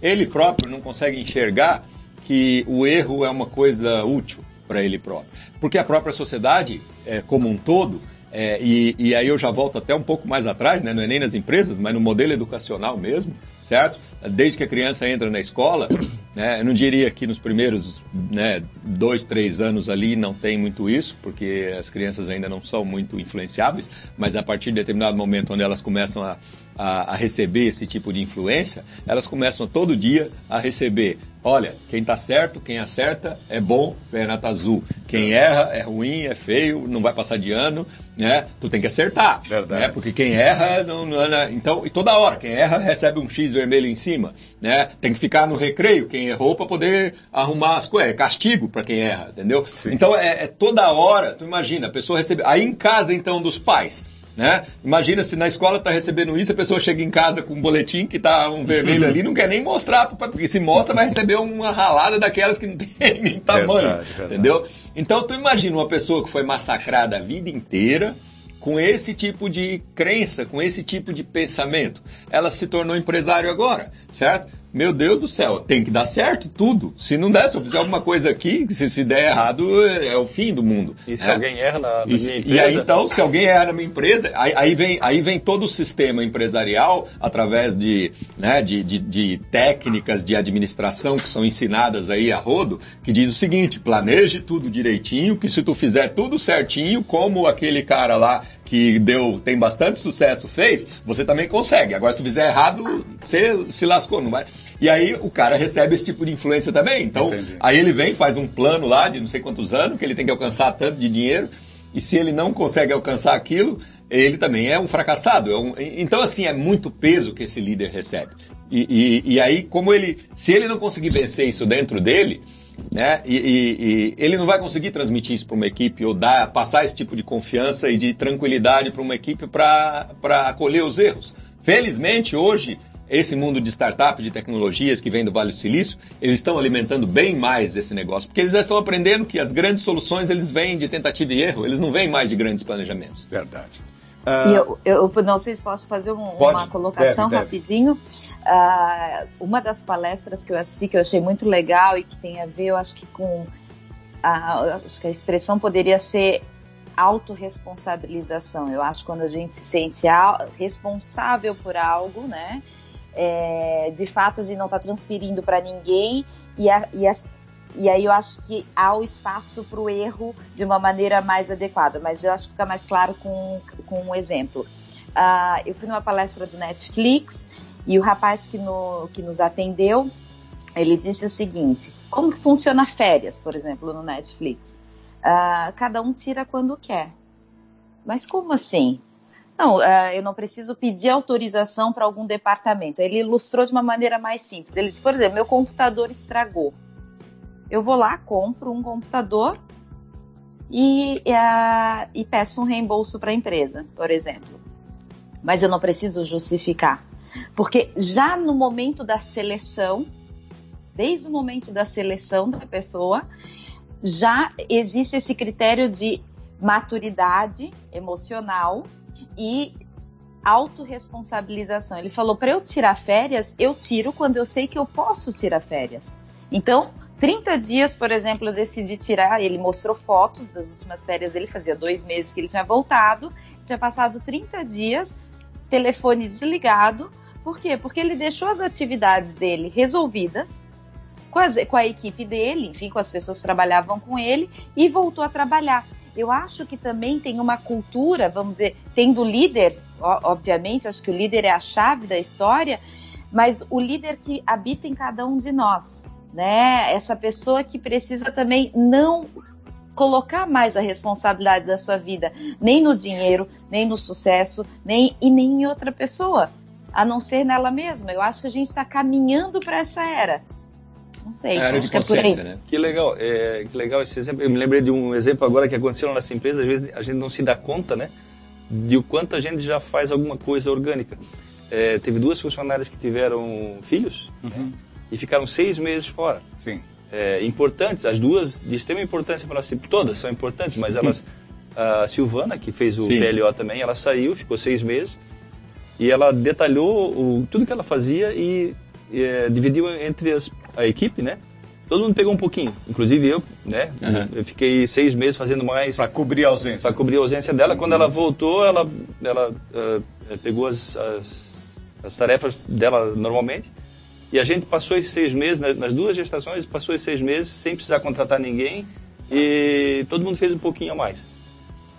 Ele próprio não consegue enxergar que o erro é uma coisa útil para ele próprio. Porque a própria sociedade, é, como um todo, é, e, e, aí eu já volto até um pouco mais atrás, né? não é nem nas empresas, mas no modelo educacional mesmo, certo? Desde que a criança entra na escola, [coughs] né? eu não diria que nos primeiros né, dois, três anos ali não tem muito isso, porque as crianças ainda não são muito influenciáveis, mas a partir de determinado momento onde elas começam a, a, a receber esse tipo de influência, elas começam todo dia a receber Olha, quem está certo, quem acerta é bom, Renato azul. Quem erra é ruim, é feio, não vai passar de ano, né? Tu tem que acertar, Verdade. né? Porque quem erra não, não então e toda hora quem erra recebe um X vermelho em cima, né? Tem que ficar no recreio quem errou para poder arrumar as coisas, é castigo para quem erra, entendeu? Sim. Então é, é toda hora, tu imagina, a pessoa recebe, aí em casa então dos pais, né? Imagina se na escola está recebendo isso, a pessoa chega em casa com um boletim que está um vermelho [laughs] ali, não quer nem mostrar, porque se mostra vai receber uma ralada daquelas que não tem [laughs] nem tamanho, Verdade, verdade. entendeu? Então tu imagina uma pessoa que foi massacrada a vida inteira com esse tipo de crença, com esse tipo de pensamento. Ela se tornou empresário agora, certo? Meu Deus do céu, tem que dar certo tudo. Se não der, se eu fizer alguma coisa aqui, se, se der errado, é, é o fim do mundo. E se né? alguém erra na, na E, minha e empresa, aí então, se alguém erra na minha empresa, aí, aí vem, aí vem todo o sistema empresarial, através de, né, de, de, de técnicas de administração que são ensinadas aí a rodo, que diz o seguinte, planeje tudo direitinho, que se tu fizer tudo certinho, como aquele cara lá que deu, tem bastante sucesso fez, você também consegue. Agora, se tu fizer errado, você se lascou, não vai? E aí o cara recebe esse tipo de influência também. Então, Entendi. aí ele vem, faz um plano lá de não sei quantos anos, que ele tem que alcançar tanto de dinheiro, e se ele não consegue alcançar aquilo, ele também é um fracassado. É um- então, assim, é muito peso que esse líder recebe. E, e- e aí, como ele, se ele não conseguir vencer isso dentro dele, né, e, e- e ele não vai conseguir transmitir isso para uma equipe ou dar, passar esse tipo de confiança e de tranquilidade para uma equipe para acolher os erros. Felizmente, hoje, esse mundo de startup, de tecnologias que vem do Vale do Silício, eles estão alimentando bem mais esse negócio, porque eles já estão aprendendo que as grandes soluções eles vêm de tentativa e erro, eles não vêm mais de grandes planejamentos. Verdade. E Ah, eu, eu não sei se posso fazer um- Pode, uma colocação deve, deve. rapidinho. Ah, uma das palestras que eu assisti, que eu achei muito legal e que tem a ver, eu acho que com. A, acho que a expressão poderia ser autorresponsabilização. Eu acho que quando a gente se sente responsável por algo, né? é, de fato de não estar transferindo para ninguém e, a- e as- e aí eu acho que há o espaço para o erro de uma maneira mais adequada, mas eu acho que fica mais claro com, com um exemplo. Ah, eu fui numa palestra do Netflix e o rapaz que, no- que nos atendeu, ele disse o seguinte, como que funciona férias, por exemplo, no Netflix? Ah, cada um tira quando quer. Mas como assim? Não, ah, eu não preciso pedir autorização para algum departamento. Ele ilustrou de uma maneira mais simples. Ele disse, por exemplo, meu computador estragou. Eu vou lá, compro um computador e, ah, e peço um reembolso para a empresa, por exemplo. Mas eu não preciso justificar. Porque já no momento da seleção, desde o momento da seleção da pessoa, já existe esse critério de maturidade emocional e autorresponsabilização. Ele falou: para eu tirar férias, eu tiro quando eu sei que eu posso tirar férias. Então, 30 dias, por exemplo, eu decidi tirar. Ele mostrou fotos das últimas férias dele, fazia dois meses que ele tinha voltado, tinha passado 30 dias, telefone desligado. Por quê? Porque ele deixou as atividades dele resolvidas com, as- com a equipe dele, enfim, com as pessoas que trabalhavam com ele, e voltou a trabalhar. Eu acho que também tem uma cultura, vamos dizer, tem do líder, obviamente, acho que o líder é a chave da história, mas o líder que habita em cada um de nós, né? Essa pessoa que precisa também não colocar mais a responsabilidade da sua vida, nem no dinheiro, nem no sucesso, nem e nem em outra pessoa. a não ser nela mesma. Eu acho que a gente está caminhando para essa era. Não sei, era acho de que é consciência, né? Que legal, é, que legal esse exemplo. Eu me lembrei de um exemplo agora que aconteceu na nossa empresa. Às vezes a gente não se dá conta, né, de o quanto a gente já faz alguma coisa orgânica. É, teve duas funcionárias que tiveram filhos Uhum. E ficaram seis meses fora. Sim. É, importantes, as duas de extrema importância para nós, todas são importantes, mas elas, a Silvana, que fez o Sim. PLO também, ela saiu, ficou seis meses e ela detalhou o, tudo que ela fazia e, e, é, dividiu entre as, a equipe, né? Todo mundo pegou um pouquinho, inclusive eu, né? Uhum. Eu fiquei seis meses fazendo mais Para cobrir a ausência. para cobrir a ausência dela. Quando ela voltou, ela, ela ah, pegou as, as, as tarefas dela normalmente. E a gente passou esses seis meses, nas, nas duas gestações, passou esses seis meses sem precisar contratar ninguém e todo mundo fez um pouquinho a mais.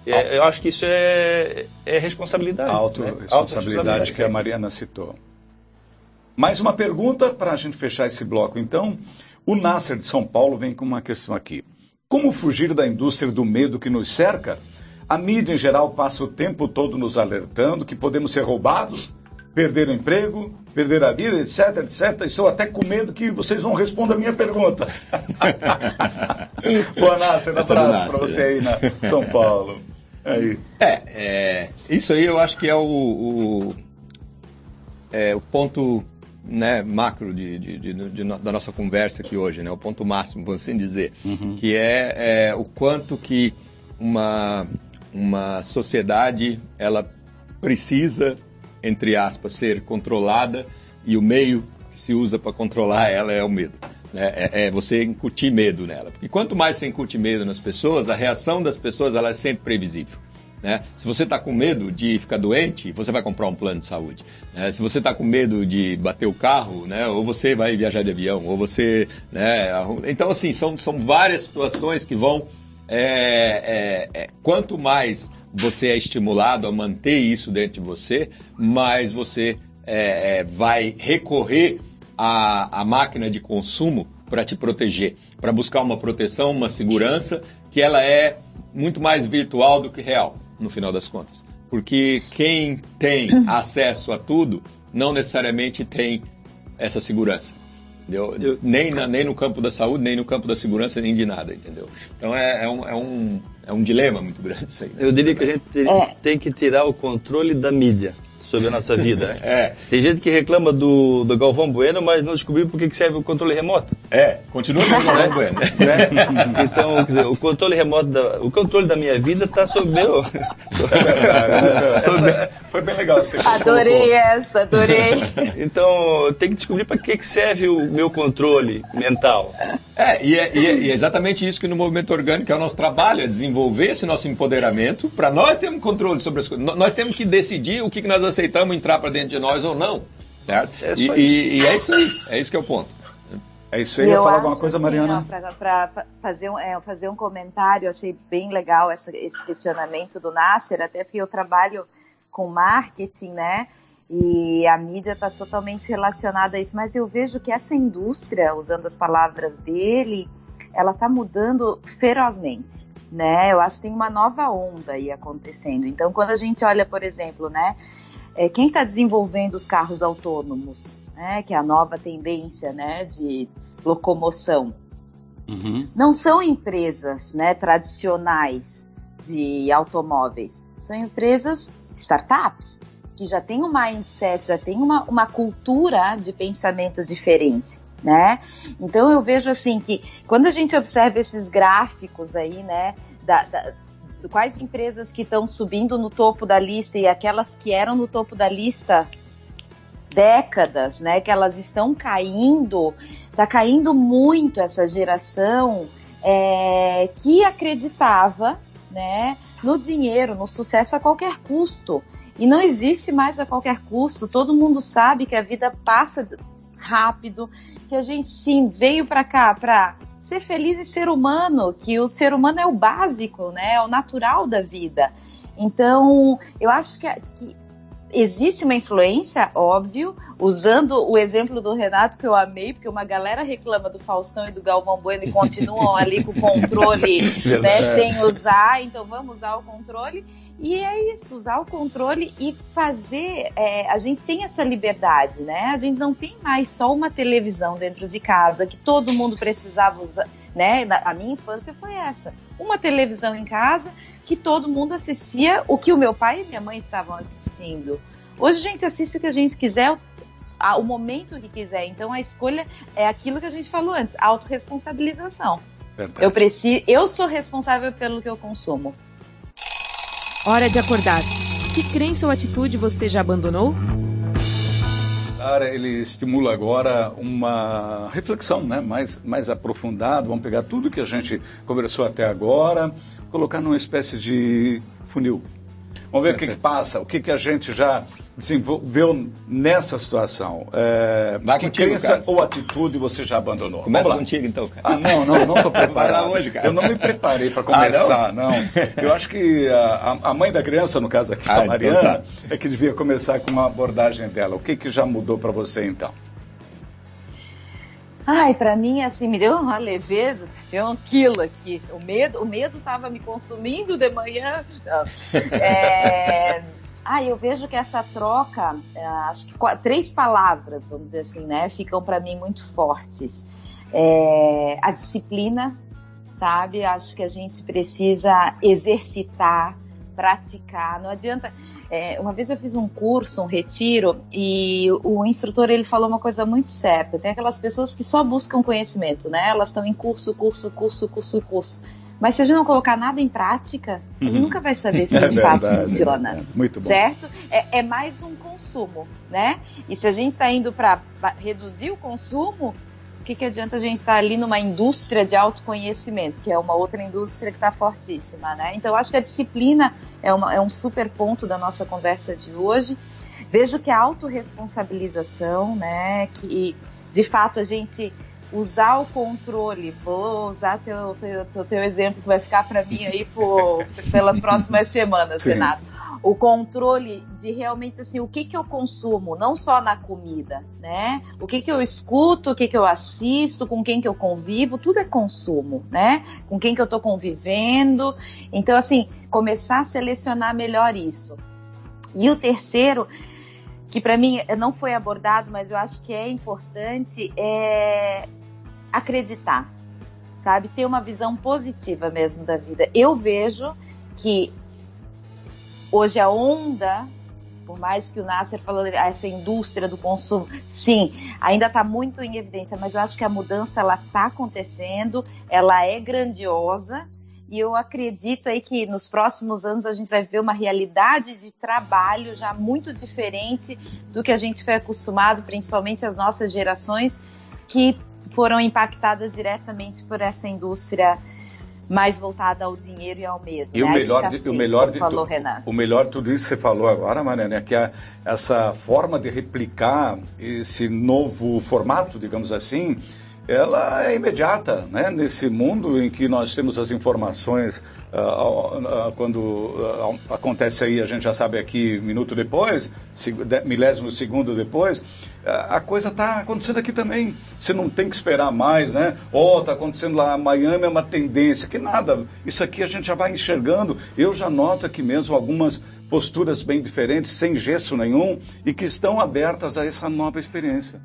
É, eu acho que isso é, é responsabilidade. A né? autorresponsabilidade Autorresponsabilidade, que a Mariana citou. Mais uma pergunta para a gente fechar esse bloco, então. O Nasser de São Paulo vem com uma questão aqui. Como fugir da indústria do medo que nos cerca? A mídia em geral passa o tempo todo nos alertando que podemos ser roubados, perder o emprego, perder a vida, etc, etc. Estou até com medo que vocês não respondam a minha pergunta. [laughs] Boa, Nasser, um é abraço para você aí na São Paulo. Aí. É, é, isso aí eu acho que é o, o, é, o ponto né, macro de, de- de- de no- da nossa conversa aqui hoje, né, o ponto máximo, vamos assim dizer, que é, é o quanto que uma, uma sociedade ela precisa, entre aspas, ser controlada e o meio que se usa para controlar ela é o medo. né? É, é você incutir medo nela. Porque quanto mais você incute medo nas pessoas, a reação das pessoas ela é sempre previsível. né? Se você está com medo de ficar doente, você vai comprar um plano de saúde. né? Se você está com medo de bater o carro, né? ou você vai viajar de avião, ou você. Né? Então, assim, são, são várias situações que vão. é, é, é, quanto mais você é estimulado a manter isso dentro de você, mais você é, é, vai recorrer à, à máquina de consumo para te proteger, para buscar uma proteção, uma segurança que ela é muito mais virtual do que real, no final das contas. Porque quem tem acesso a tudo não necessariamente tem essa segurança. Entendeu? Eu- nem, na- nem no campo da saúde, nem no campo da segurança, nem de nada, entendeu? Então é, é um, é, um, é um dilema muito grande isso aí. né? Eu diria que a gente te- É. tem que tirar o controle da mídia sobre a nossa vida. né? [laughs] É, Tem gente que reclama do, do Galvão Bueno, mas não descobriu por que que serve o controle remoto. é, continua com o Galvão [laughs] Bueno. né? Então, quer dizer, o controle remoto, da, o controle da minha vida está sob meu. [laughs] Essa foi bem legal. Você Adorei colocou. essa, adorei. Então, tem que descobrir para que que serve o meu controle mental. É e, é, e é- e é exatamente isso que no movimento orgânico é o nosso trabalho, é desenvolver esse nosso empoderamento para nós termos controle sobre as coisas. Nós temos que decidir o que, que nós aceitamos entrar para dentro de nós ou não, certo? É e, e- e é isso aí, é isso que é o ponto. É isso aí. Ia Eu falar acho alguma coisa, assim, Mariana? Para fazer, um, é, fazer um comentário, achei bem legal essa- esse questionamento do Nasser, até porque eu trabalho com marketing, né? E a mídia está totalmente relacionada a isso, mas eu vejo que essa indústria, usando as palavras dele, ela está mudando ferozmente, né? Eu acho que tem uma nova onda aí acontecendo. Então, quando a gente olha, por exemplo, né? É, quem está desenvolvendo os carros autônomos, né? Que é a nova tendência, né? De locomoção. Uhum. Não são empresas, né? Tradicionais de automóveis. São empresas startups que já têm um mindset, já têm uma, uma cultura de pensamento diferente, né? Então eu vejo assim que quando a gente observa esses gráficos aí, né, da, da- quais empresas que estão subindo no topo da lista e aquelas que eram no topo da lista décadas, né, que elas estão caindo, está caindo muito essa geração é, que acreditava, né, no dinheiro, no sucesso a qualquer custo. E não existe mais a qualquer custo. Todo mundo sabe que a vida passa rápido, que a gente sim veio para cá para ser feliz e ser humano, que o ser humano é o básico, né? É o natural da vida. Então, eu acho que, que existe uma influência, óbvio, usando o exemplo do Renato que eu amei, porque uma galera reclama do Faustão e do Galvão Bueno e continuam ali com o controle [laughs] né, sem usar, então vamos usar o controle. E é isso, usar o controle e fazer. É, a gente tem essa liberdade, né? A gente não tem mais só uma televisão dentro de casa que todo mundo precisava usar né? A minha infância foi essa. Uma televisão em casa que todo mundo assistia o que o meu pai e minha mãe estavam assistindo. Hoje a gente assiste o que a gente quiser, o momento que quiser. Então a escolha é aquilo que a gente falou antes, autorresponsabilização. Eu preciso, eu sou responsável pelo que eu consumo. Hora de acordar. Que crença ou atitude você já abandonou? Ele estimula agora uma reflexão né, mais, mais aprofundada. Vamos pegar tudo que a gente conversou até agora, colocar numa espécie de funil. Vamos ver o que, que passa, o que, que a gente já desenvolveu nessa situação? É, Vai que contigo, crença Carlos. ou atitude você já abandonou? Começa Vamos lá. contigo então, cara. Ah, não, não, não estou [laughs] preparado. Hoje, cara. Eu não me preparei para Ah, começar, não? Eu acho que a, a mãe da criança, no caso aqui, Ah, a então Mariana, tá. é que devia começar com uma abordagem dela. O que, que já mudou para você então? Ai, para mim, assim, me deu uma leveza, tinha um quilo aqui. O medo, o medo estava me consumindo de manhã. É... Ah, eu vejo que essa troca, é, acho que três palavras, vamos dizer assim, né, ficam para mim muito fortes. É, a disciplina, sabe? Acho que a gente precisa exercitar, praticar. Não adianta. é, uma vez eu fiz um curso, um retiro, e o instrutor ele falou uma coisa muito certa. Tem aquelas pessoas que só buscam conhecimento, né? Elas estão em curso, curso, curso, curso, curso. Mas se a gente não colocar nada em prática, a gente Uhum. nunca vai saber se [laughs] É de fato verdade, funciona. é. Muito bom. Certo? É, é mais um consumo, né? E se a gente está indo para reduzir o consumo, o que, que adianta a gente estar ali numa indústria de autoconhecimento, que é uma outra indústria que está fortíssima, né? Então, acho que a disciplina é, uma- é um super ponto da nossa conversa de hoje. Vejo que a autorresponsabilização, né, que de fato a gente usar o controle, vou usar teu, teu, teu, teu exemplo que vai ficar para mim aí por, pelas próximas semanas, Sim. Renato. O controle de realmente assim, o que que eu consumo, não só na comida, né? O que que eu escuto, o que que eu assisto, com quem que eu convivo, tudo é consumo, né? Com quem que eu tô convivendo. Então, assim, começar a selecionar melhor isso. E o terceiro, que para mim não foi abordado, mas eu acho que é importante, é acreditar, sabe? Ter uma visão positiva mesmo da vida. Eu vejo que hoje a onda, por mais que o Nasser falou essa indústria do consumo, sim, ainda está muito em evidência, mas eu acho que a mudança ela está acontecendo, ela é grandiosa e eu acredito aí que nos próximos anos a gente vai ver uma realidade de trabalho já muito diferente do que a gente foi acostumado, principalmente as nossas gerações que foram impactadas diretamente por essa indústria mais voltada ao dinheiro e ao medo. E o né? A melhor, de, o melhor de falou tu- o melhor tudo isso que você falou agora, Mariana, é que a- essa forma de replicar esse novo formato, digamos assim, ela é imediata, né? Nesse mundo em que nós temos as informações, ah, ah, quando ah, acontece aí, a gente já sabe aqui, minuto depois, milésimo segundo depois, a coisa está acontecendo aqui também. Você não tem que esperar mais, né? Oh, está acontecendo lá, Miami é uma tendência, que nada. Isso aqui a gente já vai enxergando. Eu já noto aqui mesmo algumas posturas bem diferentes, sem gesso nenhum, e que estão abertas a essa nova experiência.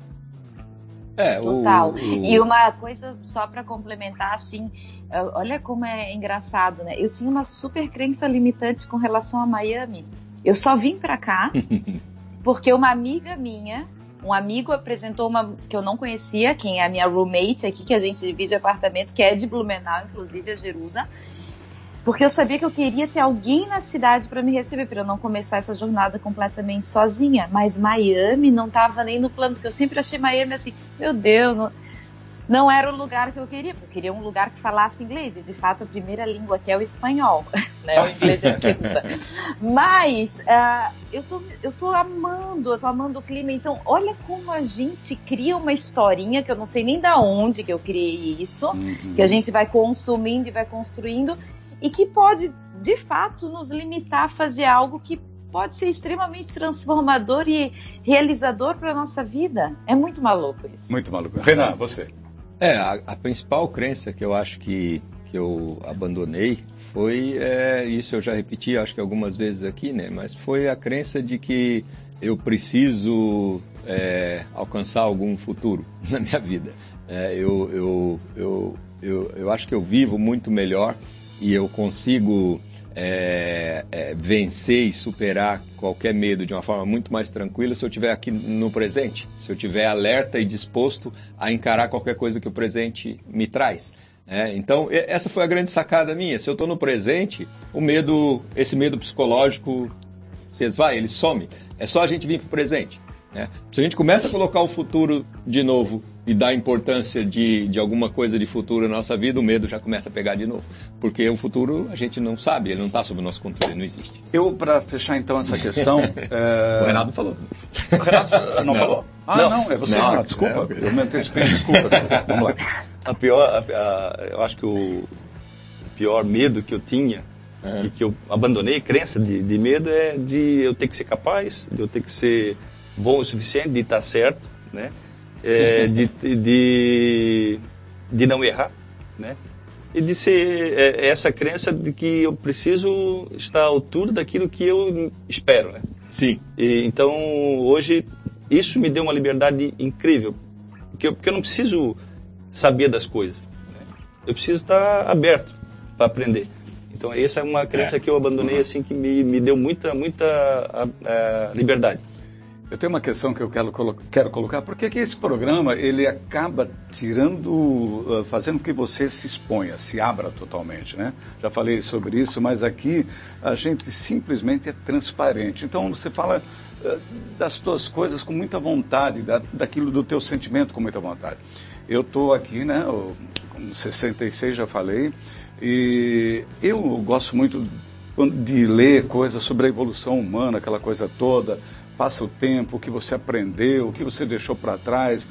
É, o- Total. o- E uma coisa só para complementar, assim, olha como é engraçado, né? Eu tinha uma super crença limitante com relação a Miami. Eu só vim para cá [laughs] porque uma amiga minha, um amigo apresentou uma que eu não conhecia, quem é a minha roommate aqui, que a gente divide apartamento, que é de Blumenau, inclusive, a Jerusa. Porque eu sabia que eu queria ter alguém na cidade para me receber, para eu não começar essa jornada completamente sozinha. Mas Miami não estava nem no plano, porque eu sempre achei Miami assim, meu Deus, não, não era o lugar que eu queria, eu queria um lugar que falasse inglês, e de fato a primeira língua aqui é o espanhol, [laughs] né? O inglês é a segunda. Mas ah, eu, tô, eu tô amando, eu tô amando o clima, então olha como a gente cria uma historinha que eu não sei nem da onde que eu criei isso Uhum. que a gente vai consumindo e vai construindo e que pode de fato nos limitar a fazer algo que pode ser extremamente transformador e realizador para a nossa vida. É muito maluco isso. Muito maluco. Renan, você. É, a, a principal crença que eu acho que, que eu abandonei foi é, isso eu já repeti acho que algumas vezes aqui né mas foi a crença de que eu preciso é, alcançar algum futuro [laughs] na minha vida é, eu, eu, eu, eu, eu acho que eu vivo muito melhor e eu consigo é, é, vencer e superar qualquer medo de uma forma muito mais tranquila se eu estiver aqui no presente, se eu estiver alerta e disposto a encarar qualquer coisa que o presente me traz. É, então, essa foi a grande sacada minha. Se eu estou no presente, o medo, esse medo psicológico, se ele some. É só a gente vir para o presente. Né? Se a gente começa a colocar o futuro de novo e dar importância de, de alguma coisa de futuro na nossa vida, o medo já começa a pegar de novo. Porque o futuro a gente não sabe, ele não está sob o nosso controle, não existe. Eu, para fechar então essa questão. [laughs] é... O Renato falou. O Renato não, não. falou? Ah, não, não é você. Não, ah, desculpa, é, eu me antecipei, desculpa. Vamos lá. A pior, a, a, eu acho que o pior medo que eu tinha é. e que eu abandonei, crença de, de medo, é de eu ter que ser capaz, de eu ter que ser bom o suficiente, de estar certo, né? É, de, de, de não errar, né? E de ser é, essa crença de que eu preciso estar à altura daquilo que eu espero, né? Sim. E, então, hoje, isso me deu uma liberdade incrível, porque eu, porque eu não preciso saber das coisas. Né? Eu preciso estar aberto para aprender. Então, essa é uma crença é. que eu abandonei, uhum. assim, que me, me deu muita, muita a, a liberdade. Eu tenho uma questão que eu quero, quero colocar. Por que, que esse programa ele acaba tirando, fazendo que você se exponha, se abra totalmente, né? Já falei sobre isso, mas aqui a gente simplesmente é transparente. Então você fala das tuas coisas com muita vontade, da, daquilo do teu sentimento com muita vontade. Eu estou aqui, né? Com 66 já falei, e eu gosto muito de ler coisas sobre a evolução humana, aquela coisa toda passa o tempo, o que você aprendeu, o que você deixou para trás,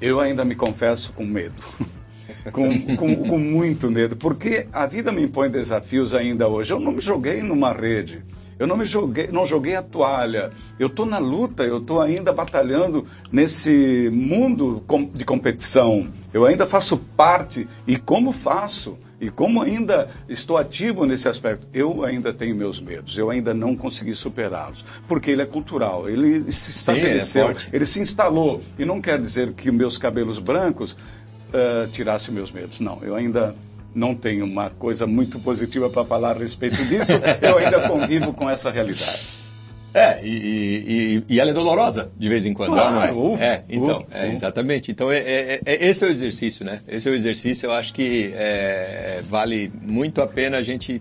eu ainda me confesso com medo. [laughs] com, com, com, muito medo, porque a vida me impõe desafios ainda hoje. Eu não me joguei numa rede, eu não me joguei, não joguei a toalha. Eu estou na luta, eu estou ainda batalhando nesse mundo de competição. Eu ainda faço parte e como faço? E como ainda estou ativo nesse aspecto, eu ainda tenho meus medos, eu ainda não consegui superá-los, porque ele é cultural, ele se estabeleceu, Sim, ele, é ele, se instalou. E não quer dizer que meus cabelos brancos uh, tirassem meus medos, não, eu ainda não tenho uma coisa muito positiva para falar a respeito disso, eu ainda convivo com essa realidade. É, e, e, e, ela é dolorosa de vez em quando, claro, não é? Uh, é, então, uh, é, exatamente. Então, é, é, é, esse é o exercício, né? Esse é o exercício, eu acho que é, vale muito a pena a gente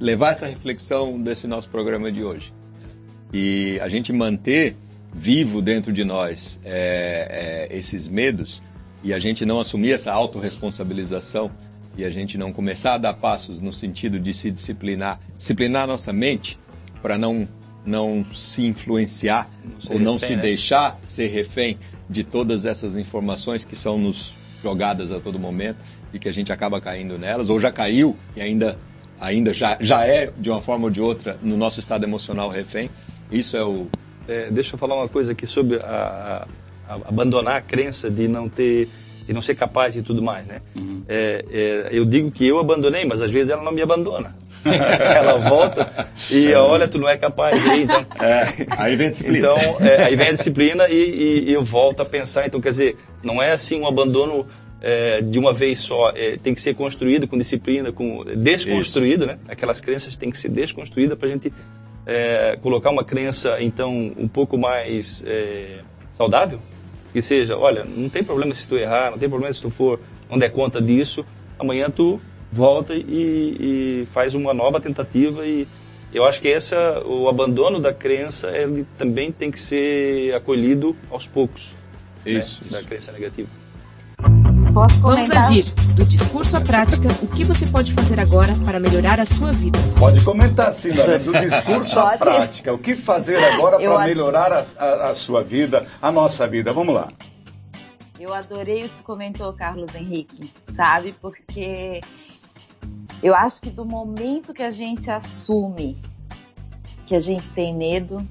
levar essa reflexão desse nosso programa de hoje. E a gente manter vivo dentro de nós é, esses medos e a gente não assumir essa autorresponsabilização e a gente não começar a dar passos no sentido de se disciplinar, disciplinar nossa mente para não não se influenciar não ou não refém, se né? deixar ser refém de todas essas informações que são nos jogadas a todo momento e que a gente acaba caindo nelas, ou já caiu e ainda, ainda já, já é, de uma forma ou de outra, no nosso estado emocional refém. Isso é o. É, deixa eu falar uma coisa aqui sobre a, a, a abandonar a crença de não ter de não ser capaz e tudo mais, né? Uhum. É, é, eu digo que eu abandonei, mas às vezes ela não me abandona. [laughs] ela volta e olha, tu não é capaz aí, então. É, aí vem a disciplina. Então, é, aí vem a disciplina e, e, e, eu volto a pensar. Então, quer dizer, não é assim um abandono é, de uma vez só. É, tem que ser construído com disciplina, com desconstruído, Isso. né? Aquelas crenças têm que ser desconstruídas para a gente é, colocar uma crença, então, um pouco mais é, saudável. Que seja, olha, não tem problema se tu errar, não tem problema se tu for, não der conta disso, amanhã tu volta e, e faz uma nova tentativa e eu acho que essa o abandono da crença ele também tem que ser acolhido aos poucos isso, né, isso. da crença negativa Posso Vamos agir. Do discurso à prática, o que você pode fazer agora para melhorar a sua vida? Pode comentar, sim, Do [laughs] discurso à prática, o que fazer agora para melhorar a, a, a sua vida, a nossa vida? Vamos lá. Eu adorei o que comentou, Carlos Henrique, sabe? Porque eu acho que do momento que a gente assume que a gente tem medo,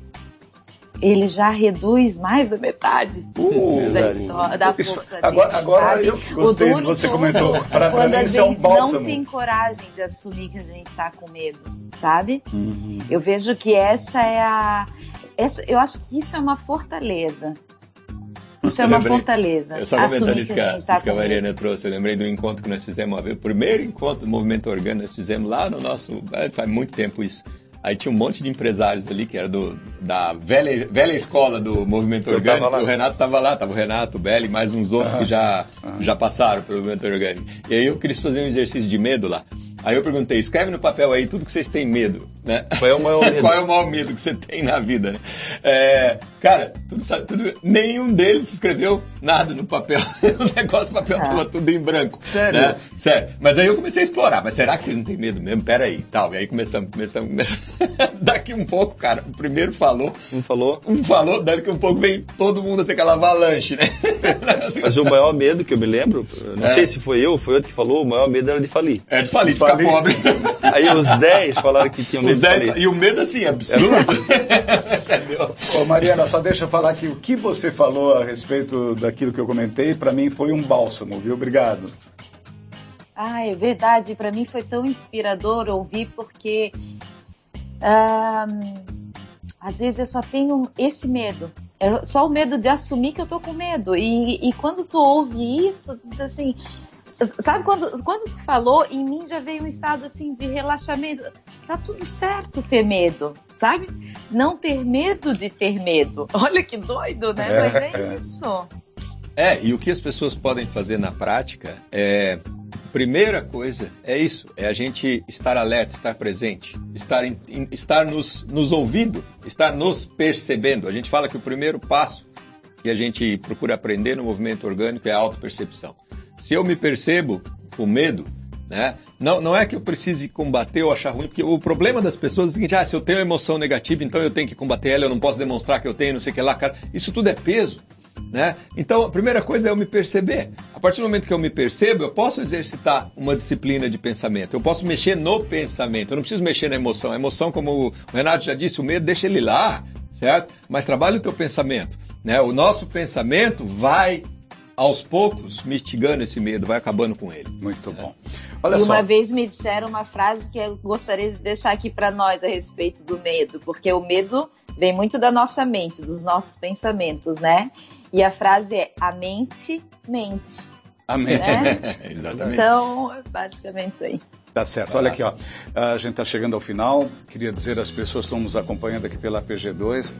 ele já reduz mais da metade Uh, da história, da Isso- força agora dele, agora eu que gostei de duro você comentou. Quando mim a isso é um gente não bálsamo. tem coragem de assumir que a gente está com medo, sabe? Uhum. Eu vejo que essa é a. Essa, eu acho que isso é uma fortaleza. Isso é Eu uma lembrei- fortaleza. Eu só comentando isso que que a está isso que a. Mariana trouxe. Eu lembrei do encontro que nós fizemos uma vez. O primeiro encontro do movimento orgânico nós fizemos lá no nosso. é, Faz muito tempo isso. Aí tinha um monte de empresários ali que era do, da velha, velha escola do movimento Eu orgânico. tava. O Renato estava lá, estava o Renato, o Belli e mais uns outros que já, já passaram pelo movimento orgânico. E aí eu queria fazer um exercício de medo lá. Aí eu perguntei, escreve no papel aí tudo que vocês têm medo, né? Qual é o maior medo? [laughs] Qual é o maior medo que você tem na vida, né? É, cara, tudo, tudo- nenhum deles escreveu nada no papel. [laughs] o negócio, o papel Ah. tava tudo em branco. Sério? né? Sério. Mas aí eu comecei a explorar. Mas será que vocês não têm medo mesmo? Pera aí, tal. E aí começamos, começamos, começamos. [laughs] Daqui um pouco, cara, o primeiro falou, Um falou. um falou, daqui um pouco vem todo mundo assim, aquela avalanche, né? Mas o maior medo que eu me lembro, não É. sei se foi eu, foi outro que falou, o maior medo era de falir. É de falir, de ficar Falir. pobre. [laughs] Aí os 10 falaram que tinham Os medo de 10, falir. e o medo assim, absurdo. Entendeu? [laughs] Ô, Mariana, só deixa eu falar que o que você falou a respeito daquilo que eu comentei, para mim foi um bálsamo, viu? Obrigado. Ah, é verdade. Para mim foi tão inspirador ouvir porque às vezes eu só tenho esse medo. É só o medo de assumir que eu tô com medo. E, e quando tu ouve isso, tu diz assim, sabe quando quando tu falou, em mim já veio um estado assim de relaxamento. Tá tudo certo ter medo, sabe? Não ter medo de ter medo. [laughs] Olha que doido, né? É, Mas é isso. É, e o que as pessoas podem fazer na prática é. Primeira coisa é isso, é a gente estar alerta, estar presente, estar, em- estar nos, nos ouvindo, estar nos percebendo. A gente fala que o primeiro passo que a gente procura aprender no movimento orgânico é a autopercepção. Se eu me percebo com medo, né, não, não é que eu precise combater ou achar ruim, porque o problema das pessoas é o seguinte, ah, se eu tenho emoção negativa, então eu tenho que combater ela, eu não posso demonstrar que eu tenho, não sei o que lá, cara. Isso tudo é peso. Né? Então, a primeira coisa é eu me perceber. A partir do momento que eu me percebo, eu posso exercitar uma disciplina de pensamento. Eu posso mexer no pensamento. Eu não preciso mexer na emoção. A emoção, como o Renato já disse, o medo deixa ele lá, certo? Mas trabalha o teu pensamento. Né? O nosso pensamento vai, aos poucos, mitigando esse medo, vai acabando com ele. Muito bom. Olha e só. uma vez me disseram uma frase que eu gostaria de deixar aqui para nós a respeito do medo, porque o medo vem muito da nossa mente, dos nossos pensamentos, né? E a frase é: a mente mente. Amém. né? [laughs] Exatamente. Então, é basicamente isso aí. Tá certo. Olha aqui, ó. A gente está chegando ao final. Queria dizer às pessoas que estão nos acompanhando aqui pela PG2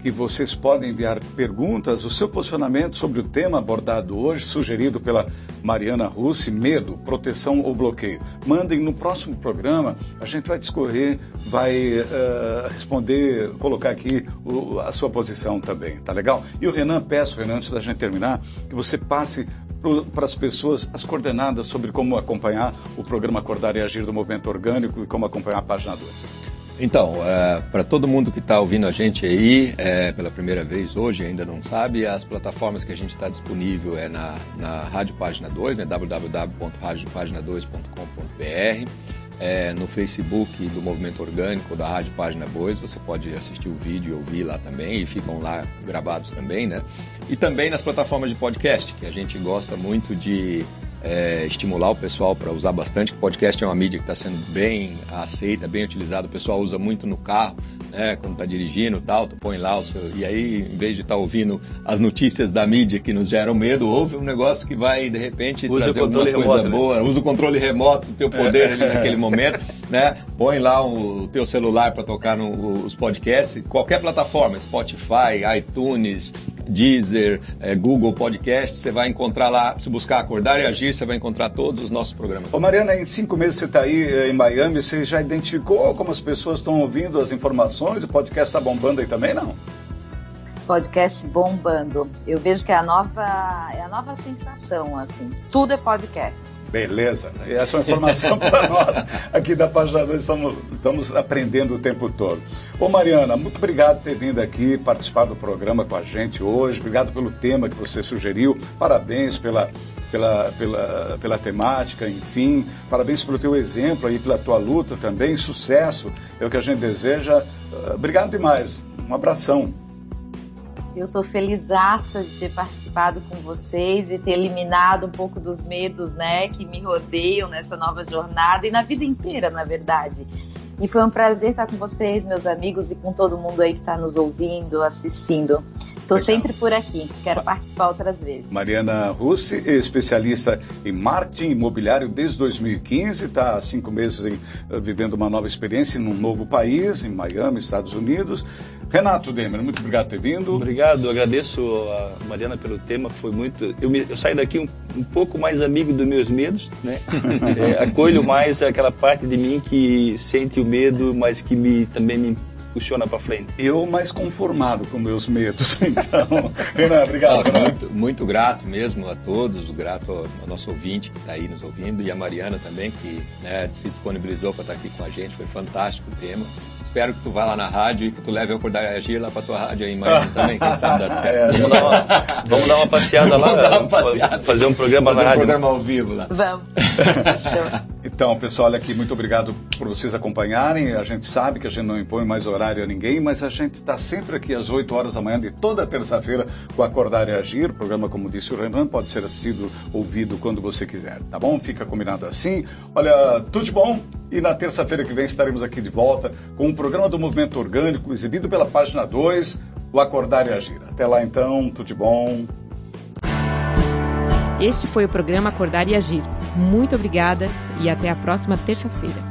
que vocês podem enviar perguntas, o seu posicionamento sobre o tema abordado hoje, sugerido pela Mariana Russi, medo, proteção ou bloqueio. Mandem no próximo programa, a gente vai discorrer, vai eh, responder, colocar aqui o- a sua posição também, tá legal? E o Renan, peço, Renan, antes da gente terminar, que você passe para as pessoas as coordenadas sobre como acompanhar o programa Acordar e Agir do Movimento Orgânico e como acompanhar a página 2. Então, para todo mundo que está ouvindo a gente aí é, pela primeira vez hoje, ainda não sabe, as plataformas que a gente está disponível é na, na Rádio Página 2, né, www.radiopagina2.com.br, é, no Facebook do Movimento Orgânico da Rádio Página 2, você pode assistir o vídeo e ouvir lá também, e ficam lá gravados também, né? E também nas plataformas de podcast, que a gente gosta muito de é, estimular o pessoal para usar bastante. O podcast é uma mídia que está sendo bem aceita, bem utilizada. O pessoal usa muito no carro, né, quando está dirigindo, tal. Tu põe lá o seu e aí, em vez de estar tá ouvindo as notícias da mídia que nos geram medo, ouve um negócio que vai de repente Usa trazer o controle alguma coisa remoto, né? boa. Usa o controle remoto, o teu poder ali [laughs] naquele momento, né? Põe lá o teu celular para tocar no, os podcasts, qualquer plataforma, Spotify, iTunes, Deezer, eh, Google Podcast, você vai encontrar lá, se buscar acordar e agir, você vai encontrar todos os nossos programas. Ô Mariana, em cinco meses você está aí eh, em Miami, você já identificou como as pessoas estão ouvindo as informações? O podcast está bombando aí também, não? Podcast bombando. Eu vejo que é a nova, é a nova sensação, assim. Tudo é podcast. Beleza. Essa é uma informação [laughs] para nós aqui da página 2, estamos, estamos aprendendo o tempo todo. Ô Mariana, muito obrigado por ter vindo aqui participar do programa com a gente hoje. Obrigado pelo tema que você sugeriu. Parabéns pela, pela, pela, pela temática, enfim. Parabéns pelo teu exemplo aí, pela tua luta também. Sucesso é o que a gente deseja. Uh, obrigado demais. Um abração. Eu estou felizaça de ter participado com vocês e ter eliminado um pouco dos medos, né, que me rodeiam nessa nova jornada e na vida inteira, na verdade. E foi um prazer estar com vocês, meus amigos, e com todo mundo aí que está nos ouvindo, assistindo. Estou sempre por aqui, quero participar outras vezes. Mariana Russi, especialista em marketing imobiliário desde 2015, está há cinco meses em, eh, vivendo uma nova experiência num novo país, em Miami, Estados Unidos. Renato Demer, muito obrigado por ter vindo. Obrigado, agradeço a Mariana pelo tema, foi muito. Eu, me, eu saí daqui um, um, pouco mais amigo dos meus medos, né? [laughs] é, acolho mais aquela parte de mim que sente o medo, mas que me, também me funciona para frente. Eu mais conformado com meus medos, [laughs] então. Renan, obrigado. Muito, muito, grato mesmo a todos, grato ao nosso ouvinte que está aí nos ouvindo e a Mariana também, que né, se disponibilizou para estar tá aqui com a gente, foi fantástico o tema. Espero que tu vá lá na rádio e que tu leve o Acordar e Agir lá pra tua rádio aí, mas também, quem sabe dá certo. [laughs] É, vamos, dar uma, vamos dar uma passeada [laughs] lá. Vamos dar uma passeada. Fazer um programa fazer na rádio. um programa ao vivo lá. Vamos. Então, pessoal, olha aqui, muito obrigado por vocês acompanharem. A gente sabe que a gente não impõe mais horário a ninguém, mas a gente está sempre aqui às 8 horas da manhã de toda terça-feira com Acordar e Agir. O programa, como disse o Renan, pode ser assistido, ouvido quando você quiser, tá bom? Fica combinado assim. Olha, tudo de bom e na terça-feira que vem estaremos aqui de volta com um programa do Movimento Orgânico, exibido pela página 2, o Acordar e Agir. Até lá então, tudo de bom. Este foi o programa Acordar e Agir. Muito obrigada e até a próxima terça-feira.